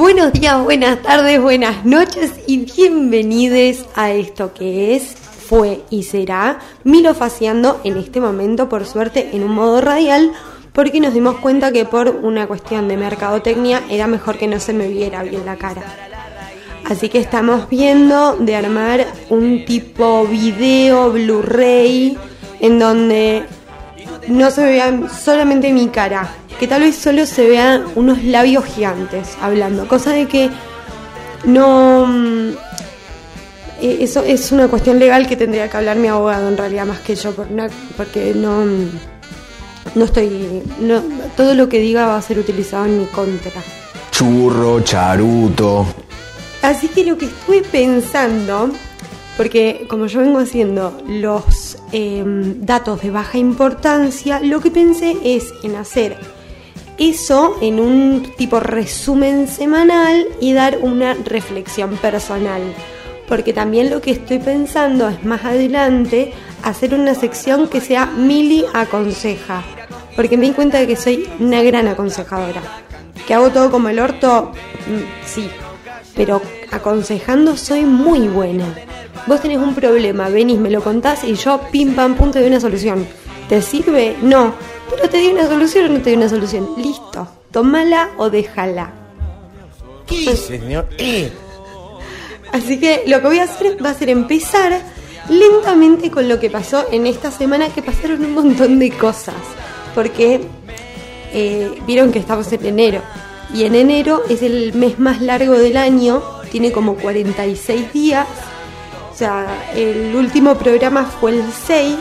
Buenos días, buenas tardes, buenas noches y bienvenidos a esto que es, fue y será Milo Faciando en este momento, por suerte, en un modo radial, porque nos dimos cuenta que por una cuestión de mercadotecnia era mejor que no se me viera bien la cara. Así que estamos viendo de armar un tipo video Blu-ray en donde no se vea solamente mi cara, que tal vez solo se vean unos labios gigantes hablando, cosa de que no... Mm, eh, eso es una cuestión legal que tendría que hablar mi abogado en realidad más que yo, porque no, mm, no estoy... No, todo lo que diga va a ser utilizado en mi contra. Churro, charuto. Así que lo que estuve pensando, porque como yo vengo haciendo los em, datos de baja importancia, lo que pensé es en hacer eso en un tipo resumen semanal y dar una reflexión personal. Porque también lo que estoy pensando es más adelante hacer una sección que sea Mili aconseja. Porque me di cuenta de que soy una gran aconsejadora. ¿Que hago todo como el orto? Mm, sí, pero aconsejando soy muy buena. Vos tenés un problema, venís, me lo contás y yo pim pam pum te doy una solución. ¿Te sirve? No. Pero te di una solución o no te di una solución. Listo. Tómala o déjala. ¿Qué señor? Así que lo que voy a hacer va a ser empezar lentamente con lo que pasó en esta semana, que pasaron un montón de cosas. Porque eh, vieron que estamos en enero y en enero es el mes más largo del año, tiene como 46 días. O sea, el último programa fue el 6.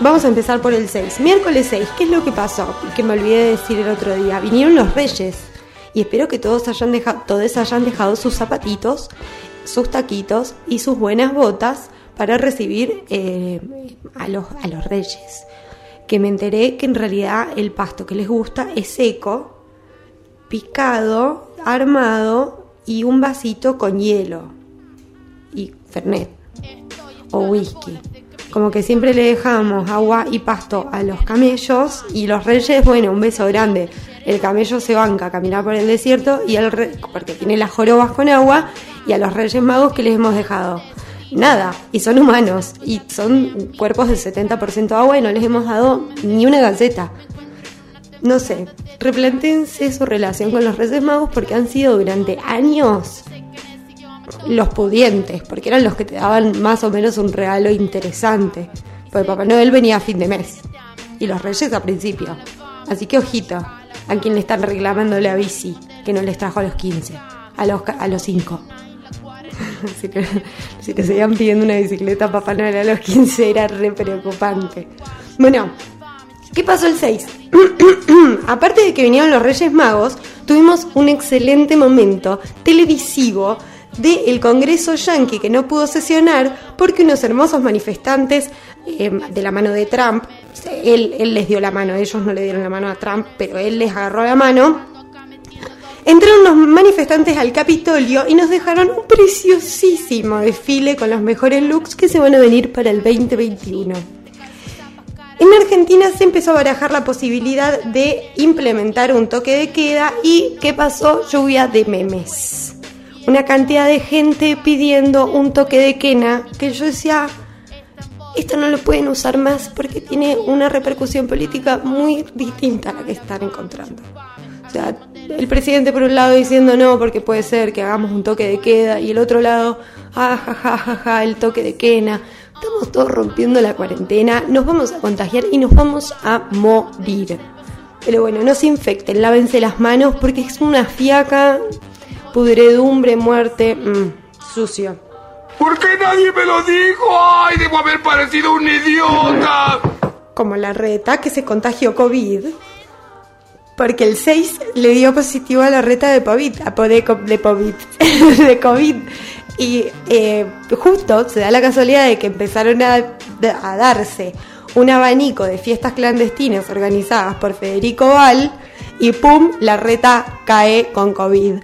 Vamos a empezar por el 6. Miércoles 6, ¿qué es lo que pasó? Que me olvidé de decir el otro día. Vinieron los reyes. Y espero que todos hayan dejado, todos hayan dejado sus zapatitos, sus taquitos y sus buenas botas para recibir eh, a, los, a los reyes. Que me enteré que en realidad el pasto que les gusta es seco picado, armado y un vasito con hielo y fernet o whisky. Como que siempre le dejamos agua y pasto a los camellos y los reyes, bueno, un beso grande. El camello se banca a caminar por el desierto y el porque tiene las jorobas con agua y a los reyes magos que les hemos dejado nada, y son humanos, y son cuerpos de 70% agua y no les hemos dado ni una gaceta no sé, replantense su relación con los Reyes Magos porque han sido durante años los pudientes, porque eran los que te daban más o menos un regalo interesante. Porque Papá Noel venía a fin de mes y los Reyes a principio. Así que ojito a quien le están reclamando la bici que no les trajo a los 15, a los, a los 5. si, te, si seguían pidiendo una bicicleta a Papá Noel a los 15 era re preocupante. Bueno, ¿Qué pasó el 6? Aparte de que vinieron los Reyes Magos, tuvimos un excelente momento televisivo del Congreso Yankee que no pudo sesionar porque unos hermosos manifestantes em, de la mano de Trump, él, él les dio la mano, ellos no le dieron la mano a Trump, pero él les agarró la mano, entraron los manifestantes al Capitolio y nos dejaron un preciosísimo desfile con los mejores looks que se van a venir para el 2021. En Argentina se empezó a barajar la posibilidad de implementar un toque de queda y ¿qué pasó? Lluvia de memes. Una cantidad de gente pidiendo un toque de quena que yo decía, esto no lo pueden usar más porque tiene una repercusión política muy distinta a la que están encontrando. O sea, el presidente por un lado diciendo no porque puede ser que hagamos un toque de queda y el otro lado, ah, ja, ja, ja, ja, el toque de quena. Estamos todos rompiendo la cuarentena, nos vamos a contagiar y nos vamos a morir. Pero bueno, no se infecten, lávense las manos porque es una fiaca, pudredumbre, muerte, mmm, sucio. ¿Por qué nadie me lo dijo? ¡Ay, debo haber parecido un idiota! Como la reta que se contagió COVID. Porque el 6 le dio positivo a la reta de COVID, de, de COVID, de COVID. Y eh, justo se da la casualidad de que empezaron a, a, darse un abanico de fiestas clandestinas organizadas por Federico Val y ¡pum! La reta cae con COVID.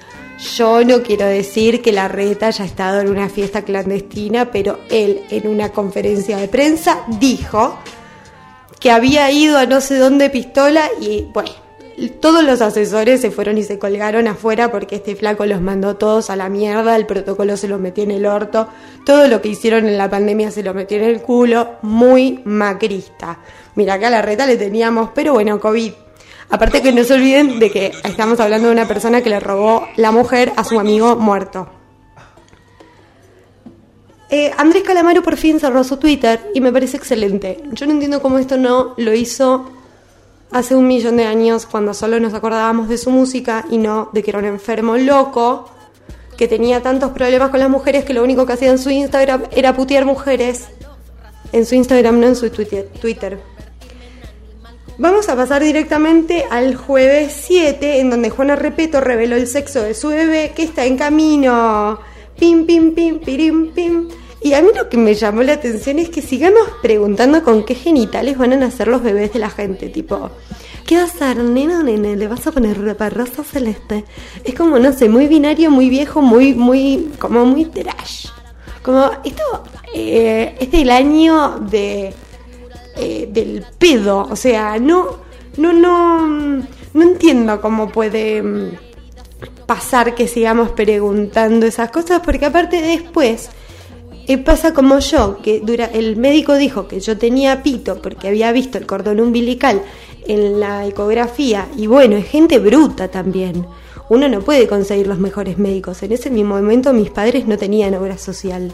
Yo no quiero decir que la reta haya estado en una fiesta clandestina, pero él en una conferencia de prensa dijo que había ido a no sé dónde pistola y bueno, todos los asesores se fueron y se colgaron afuera porque este flaco los mandó todos a la mierda, el protocolo se los metió en el orto, todo lo que hicieron en la pandemia se lo metió en el culo, muy macrista. Mira, acá la reta le teníamos, pero bueno, COVID. Aparte que no se olviden de que estamos hablando de una persona que le robó la mujer a su amigo muerto. Eh, Andrés Calamaro por fin cerró su Twitter y me parece excelente. Yo no entiendo cómo esto no lo hizo hace un millón de años cuando solo nos acordábamos de su música y no de que era un enfermo loco que tenía tantos problemas con las mujeres que lo único que hacía en su Instagram era putear mujeres. En su Instagram, no en su Twitter. Vamos a pasar directamente al jueves 7, en donde Juana Repeto reveló el sexo de su bebé que está en camino. Pim, pim, pim, pirim, pim. Y a mí lo que me llamó la atención es que sigamos preguntando con qué genitales van a nacer los bebés de la gente. Tipo, ¿qué vas a hacer, nena o nene? ¿Le vas a poner rosa celeste? Es como, no sé, muy binario, muy viejo, muy, muy, como muy trash. Como, esto eh, es del año de, eh, del pedo. O sea, no, no, no, no entiendo cómo puede mm, pasar que sigamos preguntando esas cosas, porque aparte después pasa como yo, que dura, el médico dijo que yo tenía pito porque había visto el cordón umbilical en la ecografía. Y bueno, es gente bruta también. Uno no puede conseguir los mejores médicos. En ese mismo momento mis padres no tenían obra social.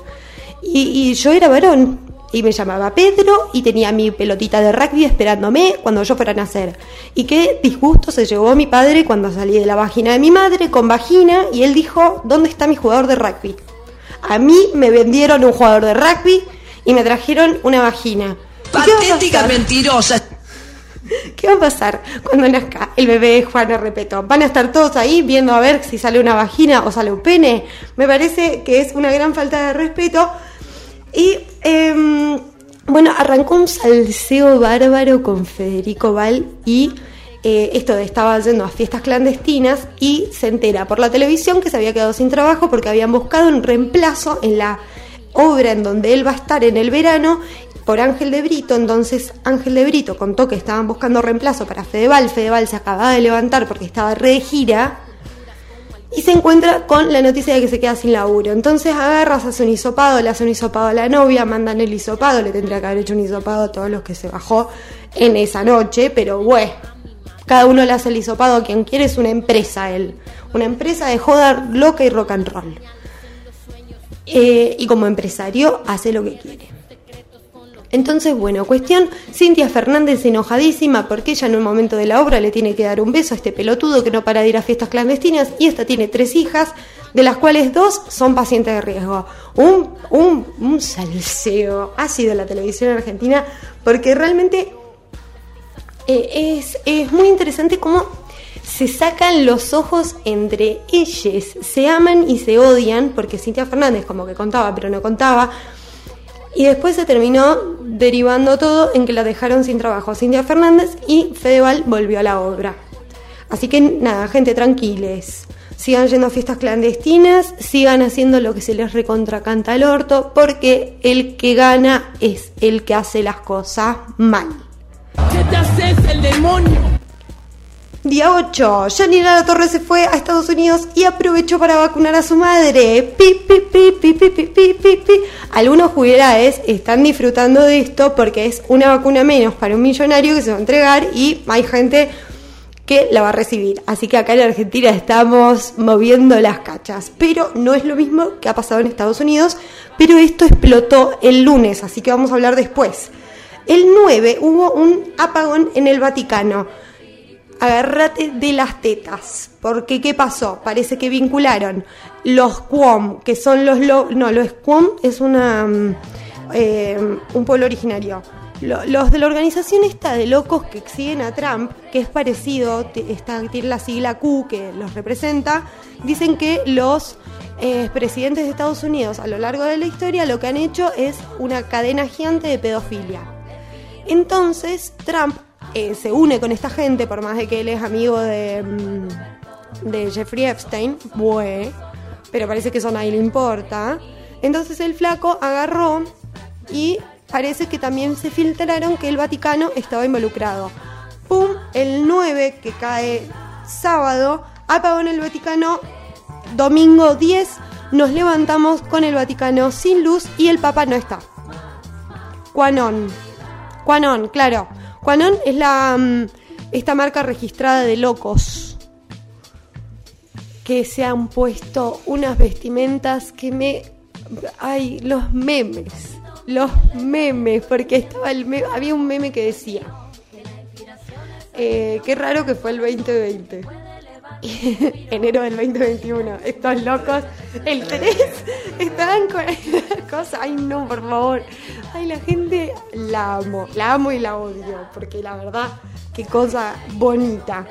Y, yo era varón. Y me llamaba Pedro y tenía mi pelotita de rugby esperándome cuando yo fuera a nacer. Y qué disgusto se llevó mi padre cuando salí de la vagina de mi madre con vagina y él dijo, ¿dónde está mi jugador de rugby? A mí me vendieron un jugador de rugby y me trajeron una vagina. Patética mentirosa. ¿Qué va a pasar cuando nazca el bebé de Juana Repeto? ¿Van a estar todos ahí viendo a ver si sale una vagina o sale un pene? Me parece que es una gran falta de respeto. Y em, bueno, arrancó un salseo bárbaro con Federico Val y eh, esto de estaba yendo a fiestas clandestinas y se entera por la televisión que se había quedado sin trabajo porque habían buscado un reemplazo en la obra en donde él va a estar en el verano por Ángel de Brito, entonces Ángel de Brito contó que estaban buscando reemplazo para Fedeval, Fedeval se acababa de levantar porque estaba re de gira y se encuentra con la noticia de que se queda sin laburo. Entonces agarras, hace un hisopado, le hace un hisopado a la novia, mandan el hisopado, le tendría que haber hecho un hisopado a todos los que se bajó en esa noche, pero bueno, cada uno le hace el hisopado a quien quiere, es una empresa él. Una empresa de joda loca y rock and roll. Eh, y como empresario hace lo que quiere. Entonces, bueno, cuestión, Cintia Fernández enojadísima porque ella en un momento de la obra le tiene que dar un beso a este pelotudo que no para de ir a fiestas clandestinas y esta tiene tres hijas, de las cuales dos son pacientes de riesgo. Un, un, un salseo ha sido la televisión argentina porque realmente eh, es, muy interesante cómo se sacan los ojos entre ellos, se aman y se odian, porque Cintia Fernández como que contaba, pero no contaba, y después se terminó derivando todo en que la dejaron sin trabajo Cintia Fernández y Fedeval volvió a la obra. Así que nada, gente, tranquiles. Sigan yendo a fiestas clandestinas, sigan haciendo lo que se les recontracanta al orto, porque el que gana es el que hace las cosas mal. ¿Qué te haces el demonio? Día 8. Janina La Torre se fue a Estados Unidos y aprovechó para vacunar a su madre. Pi, pi, pi, pi, pi, pi, pi, pi, Algunos jubilados están disfrutando de esto porque es una vacuna menos para un millonario que se va a entregar y hay gente que la va a recibir. Así que acá en Argentina estamos moviendo las cachas. Pero no es lo mismo que ha pasado en Estados Unidos. Pero esto explotó el lunes, así que vamos a hablar después. El 9 hubo un apagón en el Vaticano. Agárrate de las tetas, porque ¿qué pasó? Parece que vincularon los Quom, que son los... no, los Quom es una, mm, eh, un pueblo originario. Los de la organización esta de locos que siguen a Trump, que es parecido, está, tiene la sigla Q que los representa, dicen que los eh, presidentes de Estados Unidos a lo largo de la historia lo que han hecho es una cadena gigante de pedofilia. Entonces Trump eh, se une con esta gente, por más de que él es amigo de, mm, de Jeffrey Epstein, bueno, pero parece que eso a nadie le importa. Entonces el flaco agarró y parece que también se filtraron que el Vaticano estaba involucrado. ¡Pum! El 9, que cae sábado, apagón en el Vaticano. Domingo 10, nos levantamos con el Vaticano sin luz y el Papa no está. Quanon. Quanon, claro. Quanon es la mm, esta marca registrada de locos que se han puesto unas vestimentas que me ay, los memes, los memes, porque estaba el me- había un meme que decía eh, qué raro que fue el 2020. Enero del 2021. Estos locos, el 3, estaban con cosas. Ay, no, por favor. Ay, la gente la amo. La amo y la odio. Porque la verdad, qué cosa bonita.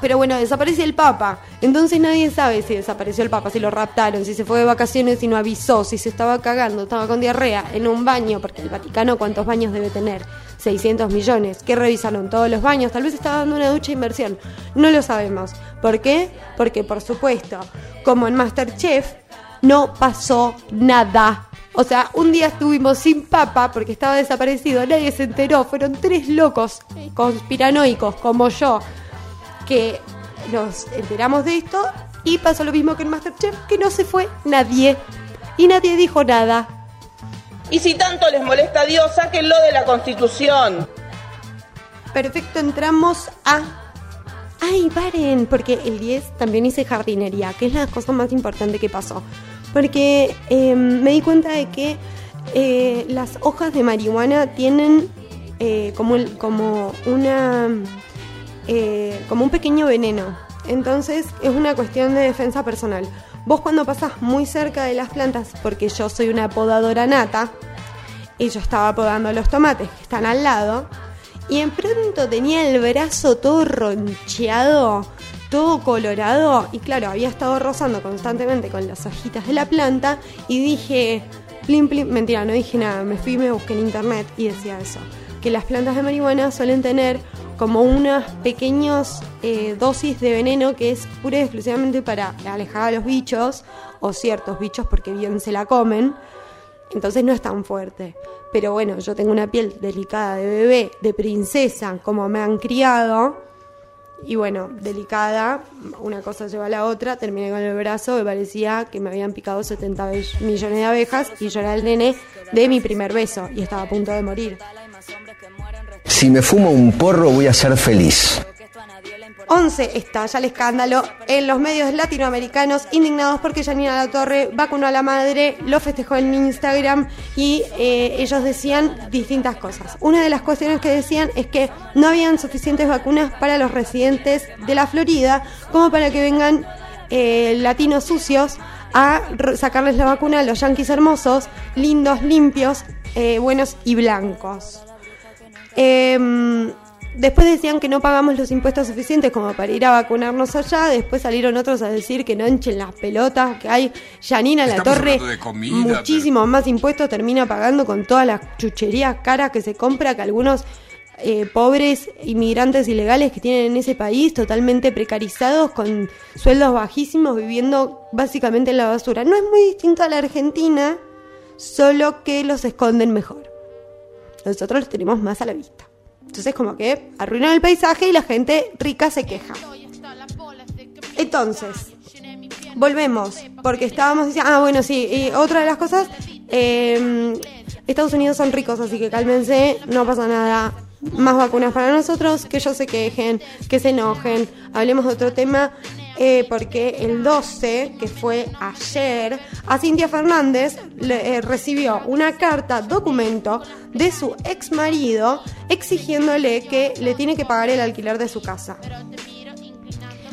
Pero bueno, desaparece el Papa. Entonces nadie sabe si desapareció el Papa, si lo raptaron, si se fue de vacaciones y no avisó, si se estaba cagando, estaba con diarrea en un baño, porque el Vaticano cuántos baños debe tener. 600 millones. ¿Qué revisaron? Todos los baños. Tal vez estaba dando una ducha inversión. No lo sabemos. ¿Por qué? Porque por supuesto, como en Masterchef, no pasó nada. O sea, un día estuvimos sin papa porque estaba desaparecido, nadie se enteró, fueron tres locos conspiranoicos como yo que nos enteramos de esto y pasó lo mismo que en Masterchef, que no se fue nadie y nadie dijo nada. Y si tanto les molesta a Dios, sáquenlo de la Constitución. Perfecto, entramos a... Ay, paren, porque el 10 también hice jardinería, que es la cosa más importante que pasó. Porque eh, me di cuenta de que eh, las hojas de marihuana tienen eh, como, como una... eh, como un pequeño veneno. Entonces es una cuestión de defensa personal. Vos cuando pasás muy cerca de las plantas, porque yo soy una podadora nata, y yo estaba podando los tomates que están al lado, y en pronto tenía el brazo todo roncheado, todo colorado, y claro, había estado rozando constantemente con las hojitas de la planta, y dije, plim, plim, mentira, no dije nada, me fui me busqué en internet y decía eso, que las plantas de marihuana suelen tener como unas pequeños eh, dosis de veneno que es pura y exclusivamente para alejar a los bichos, o ciertos bichos porque bien se la comen, entonces no es tan fuerte. Pero bueno, yo tengo una piel delicada de bebé, de princesa, como me han criado. Y bueno, delicada, una cosa lleva a la otra, terminé con el brazo, me parecía que me habían picado 70 be- millones de abejas y yo era el nene de mi primer beso y estaba a punto de morir. Si me fumo un porro voy a ser feliz. 11 estalla el escándalo en los medios latinoamericanos indignados porque Janina La Torre vacunó a la madre, lo festejó en Instagram y eh, ellos decían distintas cosas. Una de las cuestiones que decían es que no habían suficientes vacunas para los residentes de la Florida como para que vengan eh, latinos sucios a sacarles la vacuna a los yanquis hermosos, lindos, limpios, eh, buenos y blancos. Em, después decían que no pagamos los impuestos suficientes como para ir a vacunarnos allá. Después salieron otros a decir que no enchen las pelotas, que hay Janina La Torre. hablando de comida, muchísimo más impuestos termina pagando con todas las chucherías caras que se compra que algunos eh, pobres inmigrantes ilegales que tienen en ese país totalmente precarizados con sueldos bajísimos viviendo básicamente en la basura. No es muy distinto a la Argentina, solo que los esconden mejor nosotros los tenemos más a la vista. Entonces como que arruinan el paisaje y la gente rica se queja. Entonces, volvemos, porque estábamos diciendo, ah, bueno, sí, y otra de las cosas, eh, Estados Unidos son ricos, así que cálmense, no pasa nada. Más vacunas para nosotros, que ellos se quejen, que se enojen. Hablemos de otro tema, eh, porque el 12, que fue ayer, a Cintia Fernández le, eh, recibió una carta, documento, de su ex marido exigiéndole que le tiene que pagar el alquiler de su casa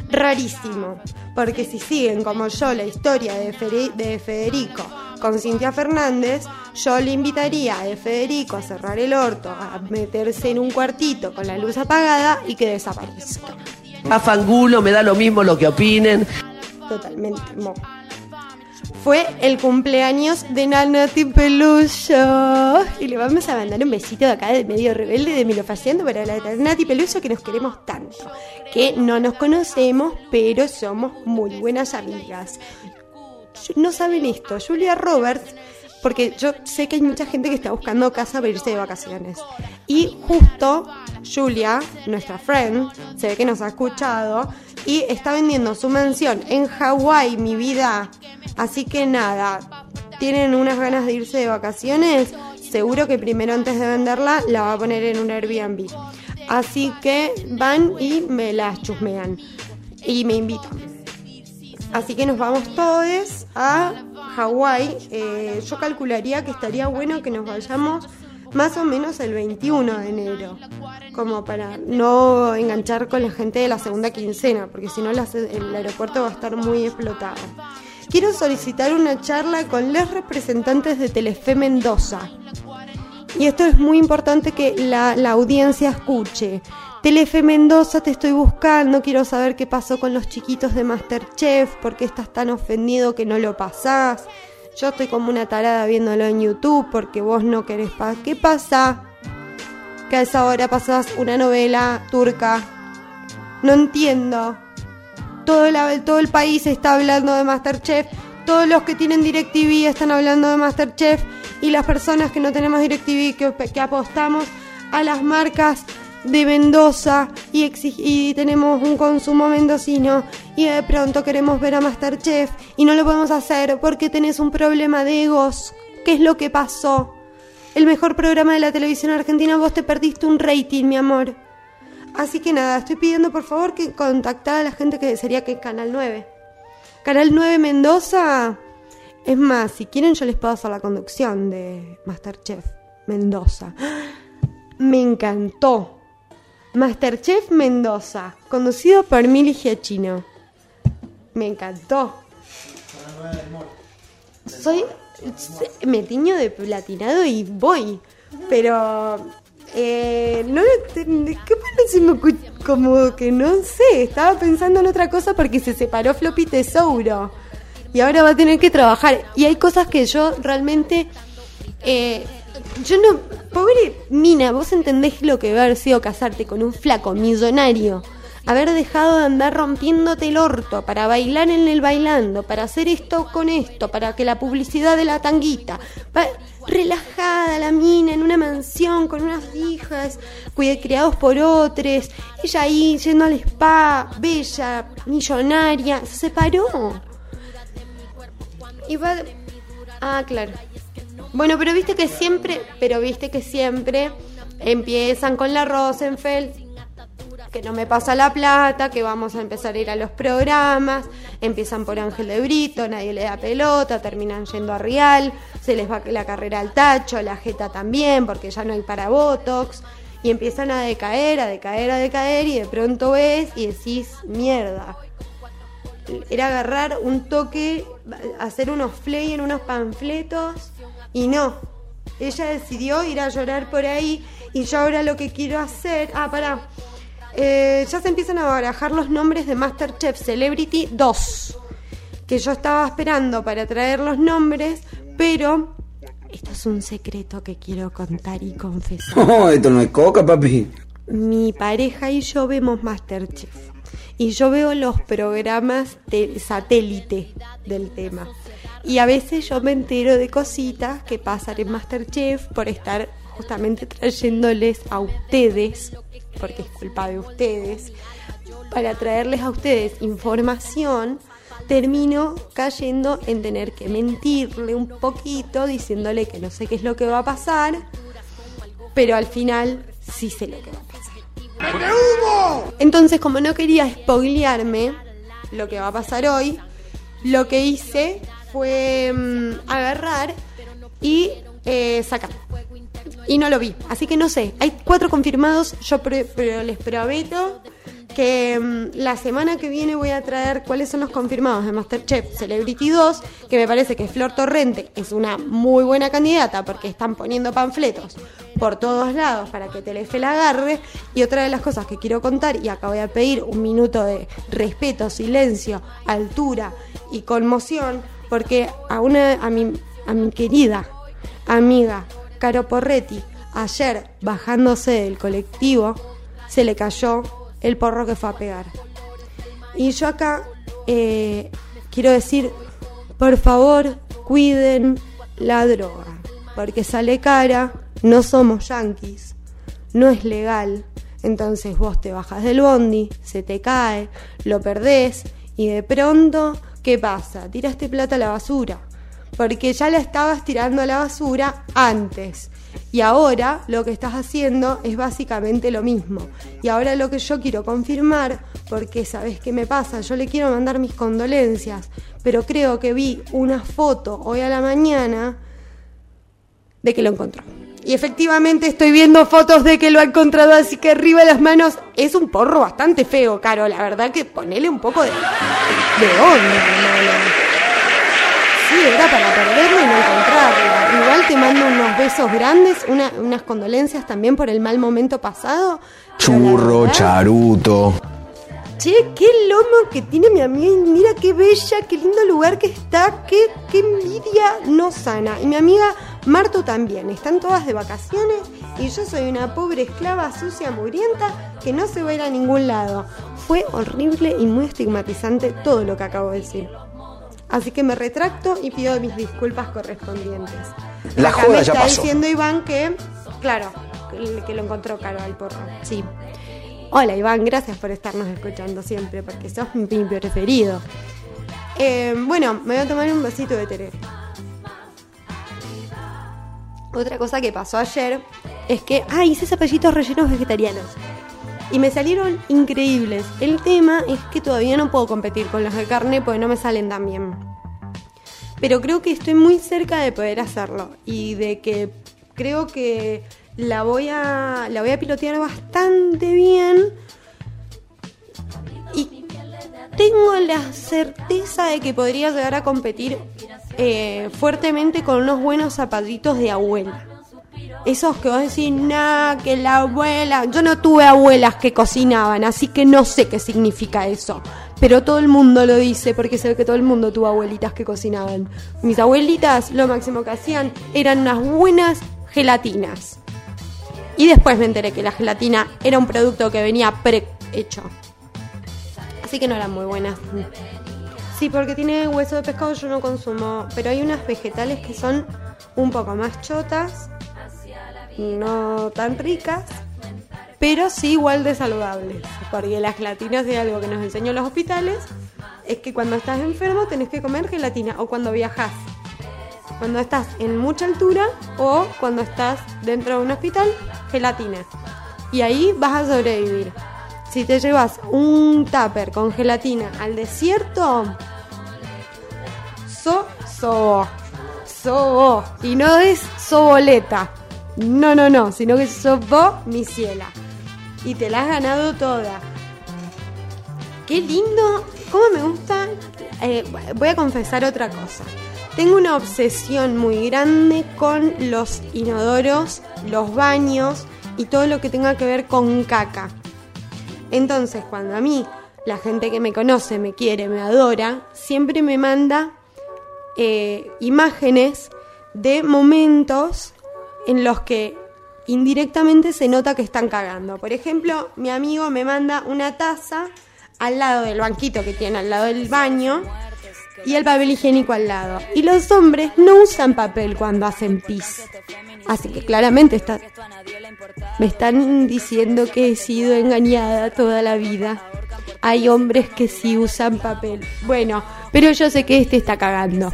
rarísimo. Porque si siguen como yo la historia de, de Federico con Cintia Fernández, yo le invitaría a Federico a cerrar el orto, a meterse en un cuartito con la luz apagada y que desaparezca. A fangulo, me da lo mismo lo que opinen. Totalmente mo. Fue el cumpleaños de Nanati Peluso. Y le vamos a mandar un besito de acá de medio rebelde de Milofaciendo para la de Nati Peluso que nos queremos tanto. Que no nos conocemos, pero somos muy buenas amigas. No saben esto, Julia Roberts porque yo sé que hay mucha gente que está buscando casa para irse de vacaciones. Y justo Julia, nuestra friend, se ve que nos ha escuchado y está vendiendo su mansión en Hawái, mi vida. Así que nada, tienen unas ganas de irse de vacaciones, seguro que primero antes de venderla la va a poner en un Airbnb. Así que van y me las chusmean y me invitan. Así que nos vamos todos a Hawái. Eh, yo calcularía que estaría bueno que nos vayamos más o menos el 21 de enero, como para no enganchar con la gente de la segunda quincena, porque si no el aeropuerto va a estar muy explotado. Quiero solicitar una charla con los representantes de Telefe Mendoza. Y esto es muy importante que la, la audiencia escuche. Telefe Mendoza, te estoy buscando, quiero saber qué pasó con los chiquitos de Masterchef, por qué estás tan ofendido que no lo pasás. Yo estoy como una tarada viéndolo en YouTube porque vos no querés pasar. ¿Qué pasa? Que a esa hora pasás una novela turca. No entiendo. Todo, la- todo el país está hablando de Masterchef. Todos los que tienen DirecTV están hablando de Masterchef. Y las personas que no tenemos DirecTV, que, que apostamos a las marcas de Mendoza y, tenemos un consumo mendocino y de pronto queremos ver a Masterchef y no lo podemos hacer porque tenés un problema de egos. ¿Qué es lo que pasó? El mejor programa de la televisión argentina, vos te perdiste un rating, mi amor. Así que nada, estoy pidiendo por favor que contactara a la gente que sería que Canal 9. Canal 9 Mendoza. Es más, si quieren yo les puedo hacer la conducción de Masterchef Mendoza. Me encantó. Masterchef Mendoza, conducido por Mili Giachino. Me encantó. Soy. Me tiño de platinado y voy. Pero. Eh, no ¿Qué si me Como que no sé. Estaba pensando en otra cosa porque se separó Floppy Tesouro. Y ahora va a tener que trabajar. Y hay cosas que yo realmente. eh, yo no. Pobre Mina, vos entendés lo que haber sido casarte con un flaco millonario. Haber dejado de andar rompiéndote el orto para bailar en el bailando, para hacer esto con esto, para que la publicidad de la tanguita. Relajada la mina en una mansión con unas hijas, criados por otros. Ella ahí yendo al spa, bella, millonaria. Se separó. Y va. Ah, claro. Bueno, pero viste que siempre, pero viste que siempre empiezan con la Rosenfeld, que no me pasa la plata, que vamos a empezar a ir a los programas, empiezan por Ángel de Brito, nadie le da pelota, terminan yendo a Real, se les va la carrera al tacho, la jeta también, porque ya no hay para Botox, y empiezan a decaer, a decaer, a decaer, y de pronto ves y decís, mierda, era agarrar un toque, hacer unos en unos panfletos y no. Ella decidió ir a llorar por ahí y yo ahora lo que quiero hacer... Ah, pará. Eh, ya se empiezan a barajar los nombres de Masterchef Celebrity 2. Que yo estaba esperando para traer los nombres, pero... Esto es un secreto que quiero contar y confesar. No, esto no es coca, papi. Mi pareja y yo vemos Masterchef. Y yo veo los programas de satélite del tema. Y a veces yo me entero de cositas que pasan en Masterchef por estar justamente trayéndoles a ustedes, porque es culpa de ustedes, para traerles a ustedes información, termino cayendo en tener que mentirle un poquito, diciéndole que no sé qué es lo que va a pasar, pero al final sí sé lo que va a pasar. Entonces, como no quería spoilearme lo que va a pasar hoy, lo que hice fue mm, agarrar y eh, sacar. Y no lo vi, así que no sé. Hay cuatro confirmados, yo les prometo que mm, la semana que viene voy a traer cuáles son los confirmados de Masterchef Celebrity 2, que me parece que Flor Torrente es una muy buena candidata porque están poniendo panfletos por todos lados para que Telefe la agarre. Y otra de las cosas que quiero contar, y acá voy a pedir un minuto de respeto, silencio, altura y conmoción, porque a una a mi, a mi querida amiga Caro Porretti, ayer bajándose del colectivo, se le cayó el porro que fue a pegar. Y yo acá eh, quiero decir, por favor, cuiden la droga, porque sale cara, no somos yanquis, no es legal. Entonces vos te bajas del bondi, se te cae, lo perdés y de pronto, ¿qué pasa? Tiraste plata a la basura, porque ya la estabas tirando a la basura antes. Y ahora lo que estás haciendo es básicamente lo mismo. Y ahora lo que yo quiero confirmar, porque sabes qué me pasa, yo le quiero mandar mis condolencias, pero creo que vi una foto hoy a la mañana de que lo encontró. Y efectivamente estoy viendo fotos de que lo ha encontrado, así que arriba las manos. Es un porro bastante feo, Caro. La verdad que ponele un poco de, de onda. Sí, era para perderlo y no encontrarlo. Igual te mando unos besos grandes, una- unas condolencias también por el mal momento pasado. Churro, verdad- charuto. Che, qué lomo que tiene mi amiga mira qué bella, qué lindo lugar que está, qué, qué envidia no sana. Y mi amiga Marto también, están todas de vacaciones y yo soy una pobre esclava sucia, mugrienta, que no se va a ir a ningún lado. Fue horrible y muy estigmatizante todo lo que acabo de decir. Así que me retracto y pido mis disculpas correspondientes. La Acá joda me ya está pasó. diciendo Iván que, claro, que- que lo encontró caro al porro. Sí. Hola Iván, gracias por estarnos escuchando siempre, porque sos mi preferido. Eh, bueno, me voy a tomar un vasito de tereré. Otra cosa que pasó ayer es que, ah, hice zapallitos rellenos vegetarianos. Y me salieron increíbles. El tema es que todavía no puedo competir con los de carne porque no me salen tan bien. Pero creo que estoy muy cerca de poder hacerlo. Y de que creo que la voy a, la voy a pilotear bastante bien. Y tengo la certeza de que podría llegar a competir eh, fuertemente con unos buenos zapatitos de abuela. Esos que vos decís, nah, que la abuela. Yo no tuve abuelas que cocinaban, así que no sé qué significa eso. Pero todo el mundo lo dice porque sé que todo el mundo tuvo abuelitas que cocinaban. Mis abuelitas lo máximo que hacían eran unas buenas gelatinas. Y después me enteré que la gelatina era un producto que venía prehecho. Así que no eran muy buenas. Sí, porque tiene hueso de pescado, yo no consumo. Pero hay unas vegetales que son un poco más chotas, no tan ricas, pero sí igual de saludables. Porque las gelatinas de algo que nos enseñó en los hospitales es que cuando estás enfermo tenés que comer gelatina o cuando viajas. Cuando estás en mucha altura o cuando estás dentro de un hospital, gelatina. Y ahí vas a sobrevivir. Si te llevas un tupper con gelatina al desierto, so, so, so, y no es soboleta. No, no, no, sino que sos vos, mi ciela. Y te la has ganado toda. Qué lindo, cómo me gusta. Eh, voy a confesar otra cosa. Tengo una obsesión muy grande con los inodoros, los baños y todo lo que tenga que ver con caca. Entonces, cuando a mí la gente que me conoce, me quiere, me adora, siempre me manda eh, imágenes de momentos en los que indirectamente se nota que están cagando. Por ejemplo, mi amigo me manda una taza al lado del banquito que tiene al lado del baño y el papel higiénico al lado. Y los hombres no usan papel cuando hacen pis. Así que claramente está, me están diciendo que he sido engañada toda la vida. Hay hombres que sí usan papel. Bueno, pero yo sé que este está cagando.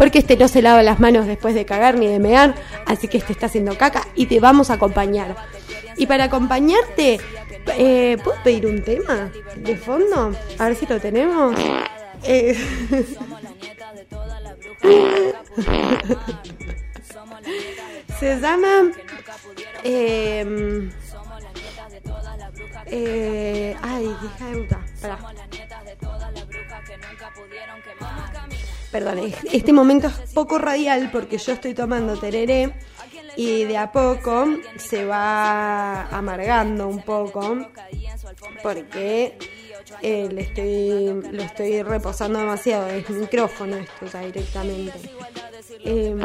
Porque este no se lava las manos después de cagar ni de mear, así que este está haciendo caca y te vamos a acompañar. Y para acompañarte, eh, ¿puedo pedir un tema de fondo? A ver si lo tenemos. Eh, se llama... eh, eh, ay, hija de puta. Pará. Perdón, es- este momento es poco radial porque yo estoy tomando tereré y de a poco se va amargando un poco porque eh, le estoy, lo estoy reposando demasiado. Es micrófono esto ya directamente. Em,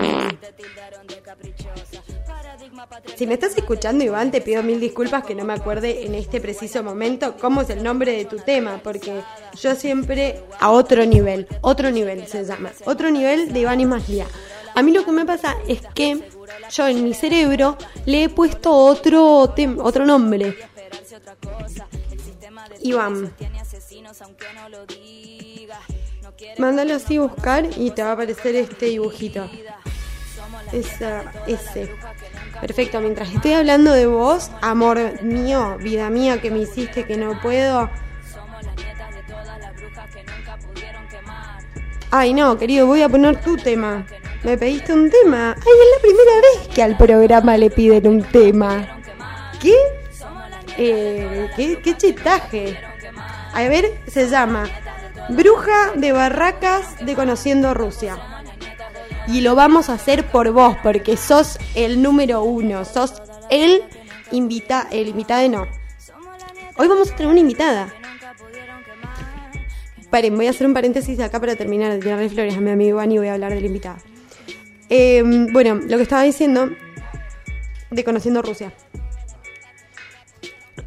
si me estás escuchando, Iván, te pido mil disculpas que no me acuerde en este preciso momento cómo es el nombre de tu tema, porque yo siempre a otro nivel, otro nivel se llama, otro nivel de Iván y Maslía. A mí lo que me pasa es que yo en mi cerebro le he puesto otro, tem- otro nombre. Iván. Mándalo así buscar y te va a aparecer este dibujito. Esa, ese. Perfecto, mientras estoy hablando de vos, amor mío, vida mía que me hiciste que no puedo. Ay, no, querido, voy a poner tu tema. Me pediste un tema. Ay, es la primera vez que al programa le piden un tema. ¿Qué? Eh, ¿qué, qué chetaje. A ver, se llama Bruja de Barracas de Conociendo Rusia. Y lo vamos a hacer por vos, porque sos el número uno. Sos el invita, el invitado no. Hoy vamos a tener una invitada. Paren, voy a hacer un paréntesis acá para terminar de tirarle flores a mi amigo Iván y voy a hablar de la invitada. Eh, bueno, lo que estaba diciendo de Conociendo Rusia.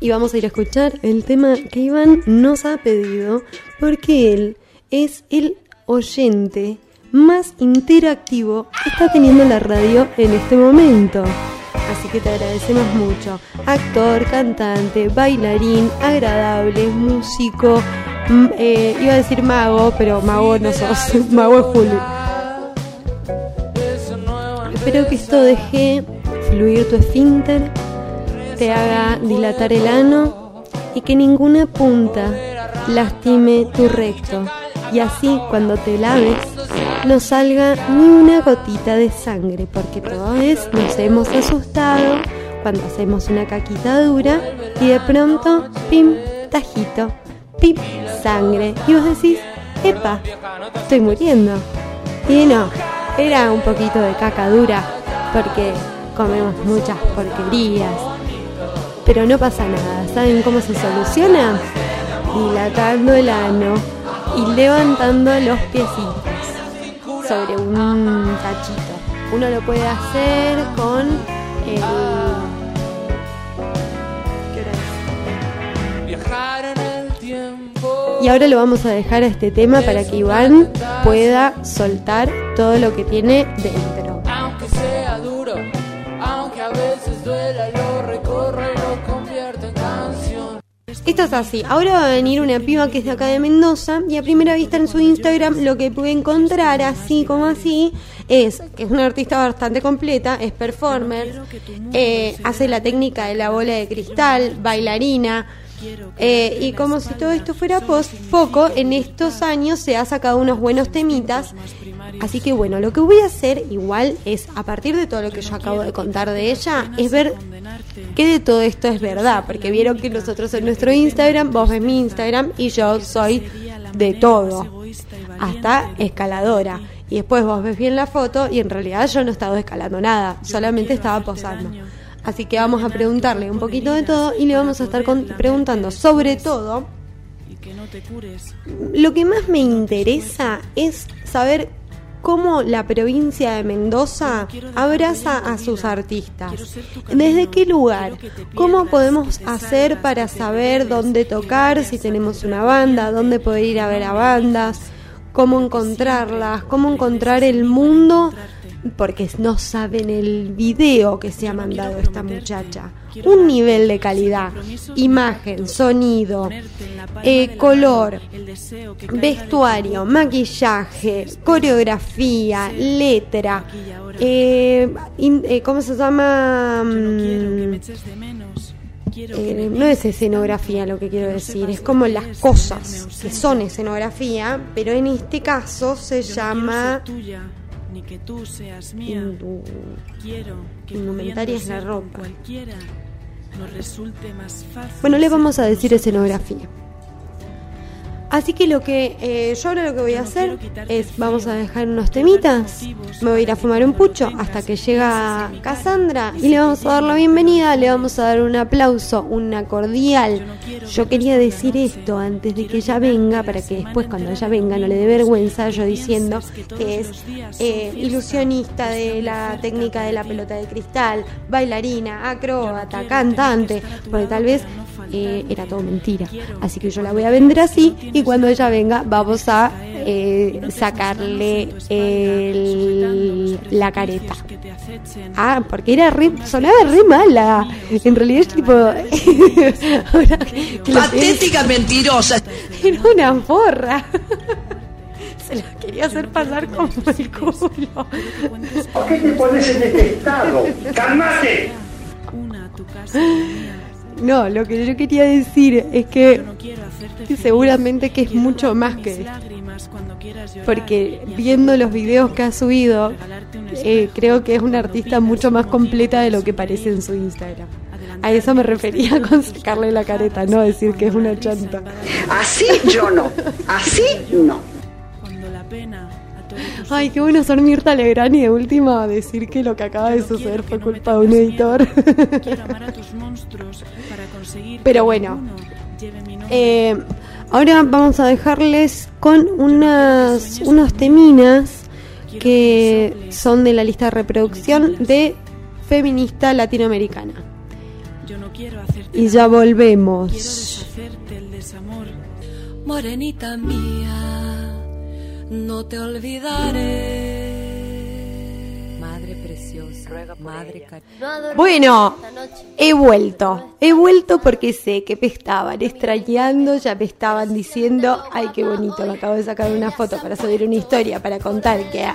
Y vamos a ir a escuchar el tema que Iván nos ha pedido porque él es el oyente más interactivo que está teniendo la radio en este momento. Así que te agradecemos mucho. Actor, cantante, bailarín, agradable, músico, mm, eh, iba a decir mago, pero mago no sos, mago es Julio. Espero que esto deje fluir tu esfínter, te haga dilatar el ano y que ninguna punta lastime tu recto. Y así cuando te laves no salga ni una gotita de sangre, porque todos nos hemos asustado cuando hacemos una caquita dura y de pronto, pim, tajito, pim, sangre. Y vos decís, epa, estoy muriendo. Y no, era un poquito de caca dura, porque comemos muchas porquerías. Pero no pasa nada, ¿saben cómo se soluciona? Dilatando el ano y levantando los piecitos sobre un tachito. Uno lo puede hacer con el... ¿Qué hora es? Y ahora lo vamos a dejar a este tema para que Iván pueda soltar todo lo que tiene dentro. Esto es así. Ahora va a venir una piba que es de acá de Mendoza y a primera vista en su Instagram lo que pude encontrar así como así es que es una artista bastante completa, es performer, eh, hace la técnica de la bola de cristal, bailarina. Eh, y como si todo esto fuera pos- poco, en estos años se ha sacado unos buenos temitas. Así que bueno, lo que voy a hacer igual es, a partir de todo lo que yo acabo de contar de ella, es ver qué de todo esto es verdad. Porque vieron que nosotros en nuestro Instagram, vos ves mi Instagram y yo soy de todo, hasta escaladora. Y después vos ves bien la foto y en realidad yo no estaba escalando nada, solamente estaba posando. Así que vamos a preguntarle un poquito de todo y le vamos a estar con- preguntando sobre todo lo que más me interesa es saber cómo la provincia de Mendoza abraza a sus artistas. ¿Desde qué lugar? ¿Cómo podemos hacer para saber dónde tocar, si tenemos una banda, dónde poder ir a ver a bandas, cómo encontrarlas, cómo encontrar el mundo? Porque no saben el video que se ha mandado esta muchacha. Un nivel de calidad, imagen, sonido, eh, color, vestuario, maquillaje, coreografía, letra, eh, in- eh, ¿cómo se llama? Mm, eh, no es escenografía lo que quiero decir, es como las cosas que son escenografía, pero en este caso se llama ni que tú seas mía. Quiero que indumentaria es la ropa. Cualquiera nos resulte más fácil. Bueno, le vamos a decir escenografía. Así que lo que eh, yo ahora lo que voy a hacer es vamos a dejar unos temitas, me voy a ir a fumar un pucho hasta que llega Cassandra y le vamos a dar la bienvenida, le vamos a dar un aplauso, una cordial. Yo quería decir esto antes de que ella venga para que después cuando ella venga no le dé vergüenza yo diciendo que es eh, ilusionista de la técnica de la pelota de cristal, bailarina, acróbata, cantante, porque tal vez eh, era todo mentira. Así que yo la voy a vender así y cuando ella venga vamos a eh, sacarle el- la careta. Ah, porque era re, sonaba re mala. En realidad es tipo... ahora Patética mentirosa. era una porra. Se la quería hacer pasar como el culo. ¿Por qué te pones en este estado? ¡Cálmate! Una a tu casa. No, lo que yo quería decir es que seguramente que es mucho más que esto. Porque viendo los videos que ha subido, eh, creo que es una artista mucho más completa de lo que parece en su. Instagram. A eso me tus refería con sacarle la careta, no decir que es una chanta. Así yo no. Así no. Cuando la pena Ay, qué bueno ser Mirta Legrand y de última decir que lo que acaba de suceder fue no culpa de un editor. Quiero amar a tus monstruos para conseguir Pero bueno. Eh, ahora vamos a dejarles con unas, unos teminas que son de la lista de reproducción de Feminista Latinoamericana. Y ya daño. Quiero volvemos. deshacerte el desamor. Morenita mía, no te olvidaré. Madre preciosa, madre cariñosa. Bueno, he vuelto. He vuelto porque sé que me estaban extrañando, ya me estaban diciendo, ay, qué bonito, me acabo de sacar una foto para subir una historia, para contar que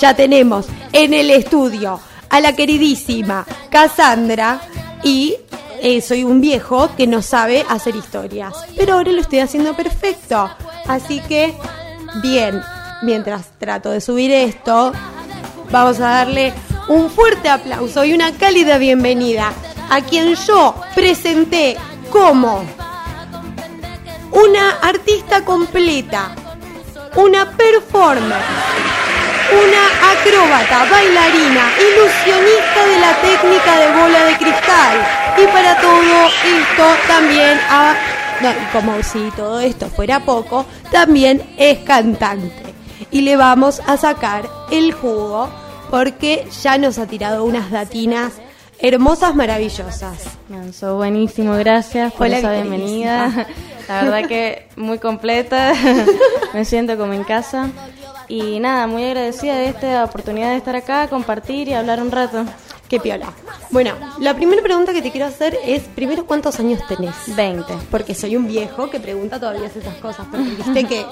ya tenemos en el estudio a la queridísima Cassandra y eh, soy un viejo que no sabe hacer historias. Pero ahora lo estoy haciendo perfecto. Así que, bien, mientras trato de subir esto, vamos a darle un fuerte aplauso y una cálida bienvenida a quien yo presenté como una artista completa, una performer, una acróbata, bailarina, ilusionista de la técnica de bola de cristal. Y para todo esto también, a- no, como si todo esto fuera poco, también es cantante. Y le vamos a sacar el jugo porque ya nos ha tirado unas datinas hermosas, maravillosas. Manso, buenísimo, gracias por Hola, esa bienvenida. La verdad que muy completa, me siento como en casa. Y nada, muy agradecida de esta oportunidad de estar acá, compartir y hablar un rato. Qué piola. Bueno, la primera pregunta que te quiero hacer es, primero, ¿cuántos años tenés? 20. Porque soy un viejo que pregunta todavía esas cosas, porque viste que...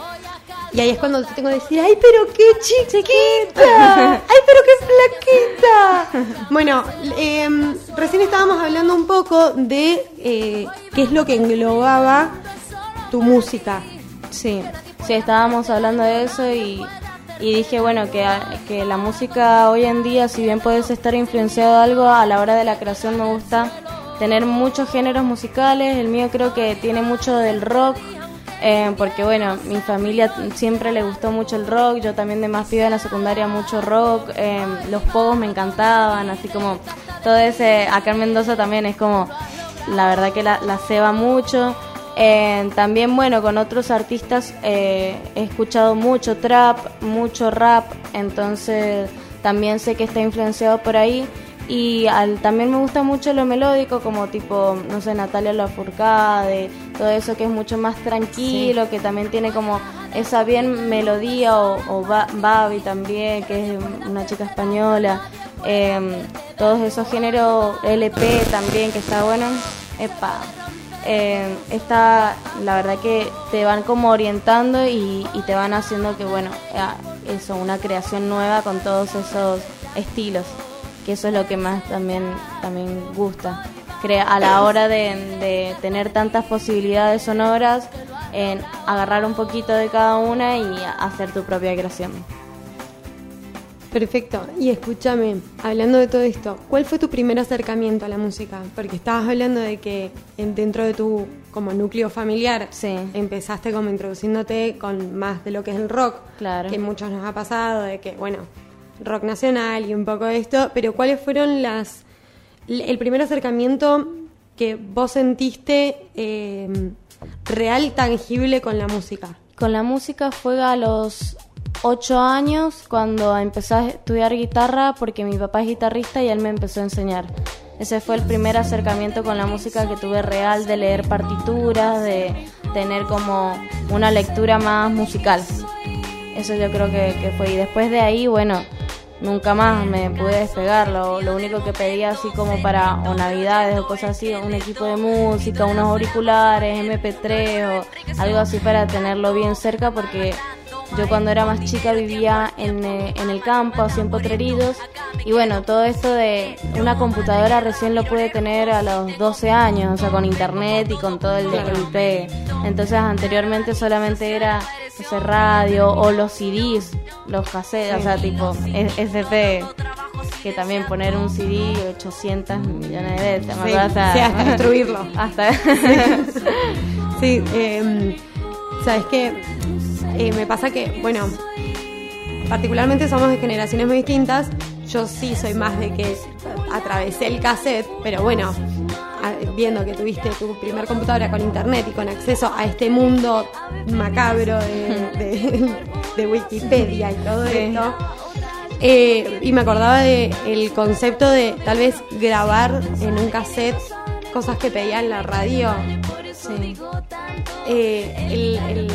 Y ahí es cuando te tengo que decir, ¡ay, pero qué chiquita! ¡Ay, pero qué flaquita! Bueno, em, recién estábamos hablando un poco de eh, qué es lo que englobaba tu música. Sí, sí, estábamos hablando de eso y, y dije, bueno, que, que la música hoy en día, si bien puedes estar influenciado de algo, a la hora de la creación me gusta tener muchos géneros musicales. El mío creo que tiene mucho del rock, eh, porque bueno, mi familia siempre le gustó mucho el rock, yo también de más piba en la secundaria mucho rock, eh, los pogos me encantaban, así como todo ese, acá en Mendoza también es como, la verdad que la, la ceba mucho. Eh, también, bueno, con otros artistas eh, he escuchado mucho trap, mucho rap, entonces también sé que está influenciado por ahí. Y al, también me gusta mucho lo melódico, como tipo, no sé, Natalia Lafourcade, todo eso que es mucho más tranquilo, que también tiene como esa bien melodía, o, o Ba- Babi también, que es una chica española. Eh, todos esos géneros, LP también, que está bueno. Epa eh, está, la verdad que te van como orientando y, te van haciendo que, bueno, eh, eso, una creación nueva con todos esos estilos, que eso es lo que más también, también gusta. Crea, a la hora de, de tener tantas posibilidades sonoras, en agarrar un poquito de cada una y hacer tu propia creación. Perfecto. Y escúchame, hablando de todo esto, ¿cuál fue tu primer acercamiento a la música? Porque estabas hablando de que en- dentro de tu como núcleo familiar Sí. empezaste como introduciéndote con más de lo que es el rock, Claro. que muchos nos ha pasado, de que, bueno, rock nacional y un poco de esto, pero ¿cuáles fueron las el primer acercamiento que vos sentiste eh, real, tangible con la música? Con la música fue a los ocho años cuando empecé a estudiar guitarra porque mi papá es guitarrista y él me empezó a enseñar. Ese fue el primer acercamiento con la música que tuve real de leer partituras, de tener como una lectura más musical. Eso yo creo que, que fue. Y después de ahí, bueno, nunca más me pude despegar. Lo, lo único que pedía así como para o navidades o cosas así, un equipo de música, unos auriculares, MP3 o algo así para tenerlo bien cerca porque yo cuando era más chica vivía en, eh, en el campo, así en Potreridos, y bueno, todo esto de una computadora recién lo pude tener a los 12 años, o sea, con internet y con todo el, el pegue. Entonces anteriormente solamente era ese radio o los CDs, los cassettes, o sea, tipo SP, que también poner un CD 800 millones de veces, Sí, hasta, sí, hasta destruirlo. hasta Sí, eh, sabes que me pasa que, bueno, particularmente somos de generaciones muy distintas. Yo sí soy más de que atravesé el cassette, pero bueno, viendo que tuviste tu primer computadora con internet y con acceso a este mundo macabro de, de- de Wikipedia y todo Sí. esto. eh, y me acordaba de el concepto de tal vez grabar en un cassette cosas que pedía en la radio. Sí. Eh, el, el-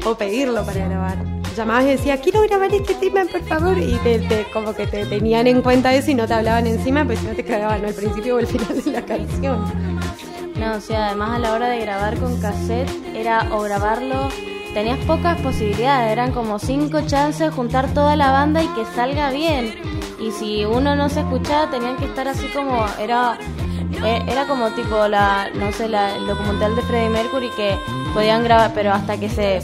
o pedirlo para grabar. Llamabas y decías, quiero grabar este tema, por favor. Y te, te- como que te tenían en cuenta eso y no te hablaban encima, pues no te cagaban al principio o al final de la canción. No, o sea, además a la hora de grabar con cassette era o grabarlo, tenías pocas posibilidades, eran como cinco chances juntar toda la banda y que salga bien. Y si uno no se escuchaba, tenían que estar así como, era eh, era como tipo la, no sé, la, el documental de Freddie Mercury que podían grabar, pero hasta que se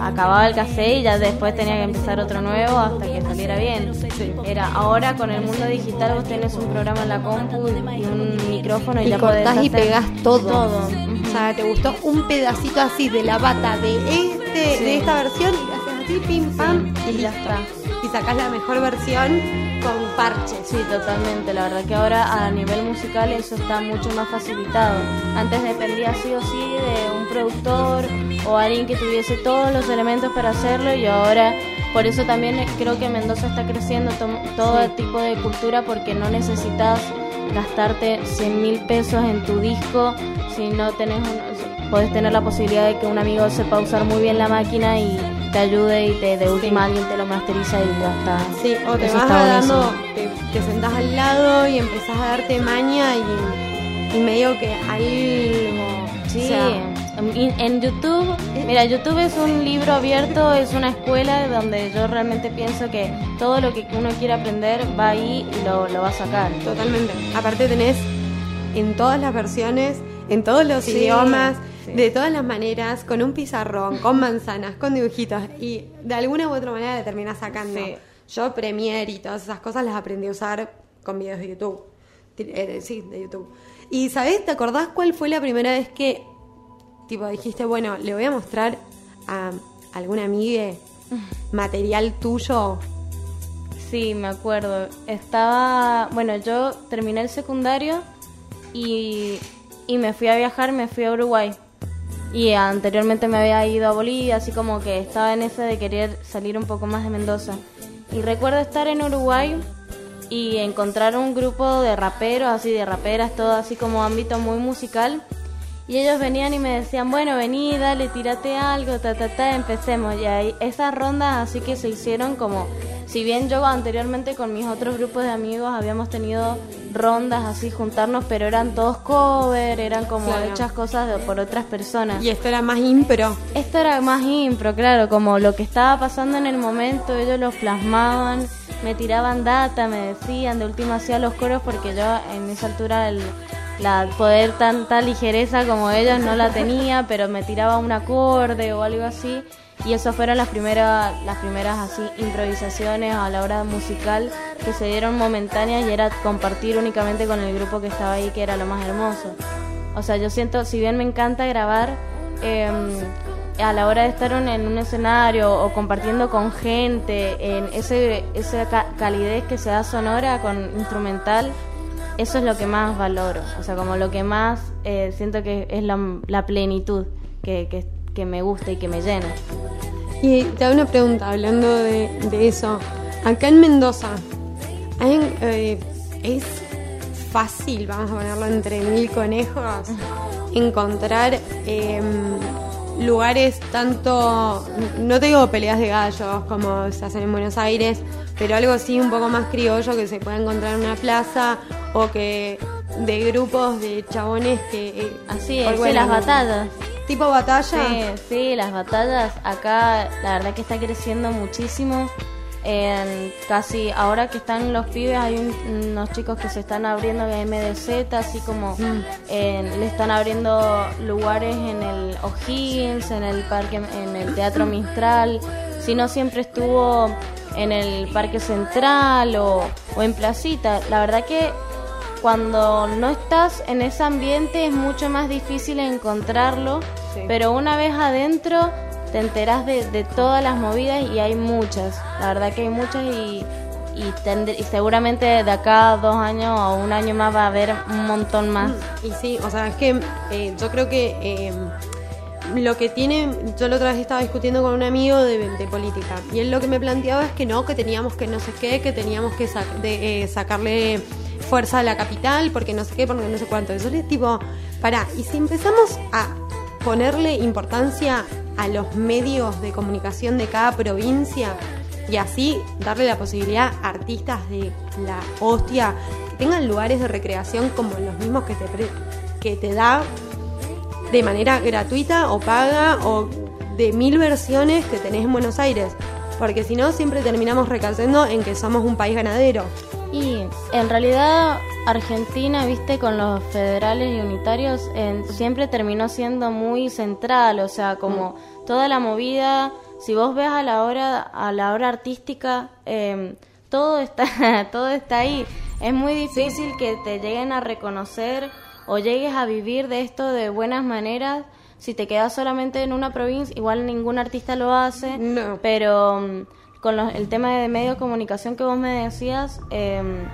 acababa el cassette y ya después tenía que empezar otro nuevo hasta que saliera bien. Era ahora con el mundo digital vos tenés un programa en la compu y un micrófono y, Y ya podés cortás y hacer pegás todo. todo. O sea, te gustó un pedacito así de la bata de este, Sí. de esta versión y haces así, pim pam, y ya está. Y sacás la mejor versión con parches. Sí, totalmente. La verdad que ahora a nivel musical eso está mucho más facilitado. Antes dependía sí o sí de un productor o alguien que tuviese todos los elementos para hacerlo y ahora por eso también creo que Mendoza está creciendo to- todo tipo de cultura porque no necesitas gastarte 100 mil pesos en tu disco si no tenés un, podés tener la posibilidad de que un amigo sepa usar muy bien la máquina y te ayude y te de última alguien te lo masteriza y ya está. Sí, o te Eso vas dando, te, te sentás al lado y empezás a darte maña y, y medio que algo. Sí, o sea, en, en YouTube, mira, YouTube es un libro abierto, es una escuela donde yo realmente pienso que todo lo que uno quiere aprender va ahí y lo, lo va a sacar. Totalmente. Aparte tenés en todas las versiones, en todos los Sí, idiomas, sí. de todas las maneras, con un pizarrón, con manzanas, con dibujitos y de alguna u otra manera le terminás sacando. Sí. Yo Premiere y todas esas cosas las aprendí a usar con videos de YouTube. Eh, sí, de YouTube. Y ¿sabés? ¿Te acordás cuál fue la primera vez que tipo dijiste, bueno, le voy a mostrar a alguna amiga material tuyo? Sí, me acuerdo. Estaba, bueno, yo terminé el secundario y, y me fui a viajar, me fui a Uruguay. Y anteriormente me había ido a Bolivia, así como que estaba en ese de querer salir un poco más de Mendoza. Y recuerdo estar en Uruguay y encontrar un grupo de raperos, así de raperas, todo así como ámbito muy musical. Y ellos venían y me decían, bueno, vení, dale, tírate algo, ta, ta, ta, empecemos. Y ahí, esas rondas así que se hicieron como, si bien yo anteriormente con mis otros grupos de amigos habíamos tenido rondas así, juntarnos, pero eran todos cover, eran como Claro. hechas cosas de- por otras personas. Y esto era más impro. Esto era más impro, claro, como lo que estaba pasando en el momento, ellos lo plasmaban, me tiraban data, me decían, de última hacía los coros porque yo en esa altura el, la poder tanta ligereza como ellos no la tenía, pero me tiraba un acorde o algo así. Y eso fueron las primeras, las primeras así improvisaciones a la hora musical que se dieron momentáneas y era compartir únicamente con el grupo que estaba ahí, que era lo más hermoso. O sea, yo siento, si bien me encanta grabar, eh, a la hora de estar en, un escenario o compartiendo con gente, en ese, esa ca- calidez que se da sonora con instrumental, eso es lo que más valoro. O sea, como lo que más eh, siento que es la, la plenitud que, que, que me gusta y que me llena. Y te hago una pregunta hablando de, de eso. Acá en Mendoza, ¿hay, eh, ¿es fácil, vamos a ponerlo entre mil conejos, encontrar eh, lugares tanto, no te digo peleas de gallos como se hacen en Buenos Aires, pero algo así un poco más criollo que se puede encontrar en una plaza o que de grupos de chabones que... eh, Así es, sí, las batallas. Tipo batalla. Sí, sí, las batallas acá la verdad que está creciendo muchísimo. En casi ahora que están los pibes hay un- unos chicos que se están abriendo en MDZ, así como en- le están abriendo lugares en el O'Higgins, en el parque, en el Teatro Mistral. Si no siempre estuvo en el Parque Central o, o en Placita. La verdad que cuando no estás en ese ambiente es mucho más difícil encontrarlo, Sí. pero una vez adentro te enteras de, de todas las movidas y hay muchas, la verdad que hay muchas y, y, tend- y seguramente de acá a dos años o un año más va a haber un montón más. Y sí, o sea, es que eh, yo creo que eh, lo que tiene, yo la otra vez estaba discutiendo con un amigo de, de política y él lo que me planteaba es que no, que teníamos que no sé qué, que teníamos que sac- de, eh, sacarle fuerza a la capital, porque no sé qué, porque no sé cuánto. Eso es tipo, para, y si empezamos a ponerle importancia a los medios de comunicación de cada provincia y así darle la posibilidad a artistas de la hostia que tengan lugares de recreación como los mismos que te, que te da de manera gratuita o paga o de mil versiones que tenés en Buenos Aires. Porque si no, siempre terminamos recayendo en que somos un país ganadero. Y en realidad Argentina, viste, con los federales y unitarios, en- siempre terminó siendo muy central, o sea, como toda la movida, si vos ves a la hora, a la hora artística, em, todo está, todo está ahí. Es muy difícil que te lleguen a reconocer o llegues a vivir de esto de buenas maneras. Si te quedas solamente en una provincia, igual ningún artista lo hace, No. pero mm, con los- el tema de medio de comunicación que vos me decías, em,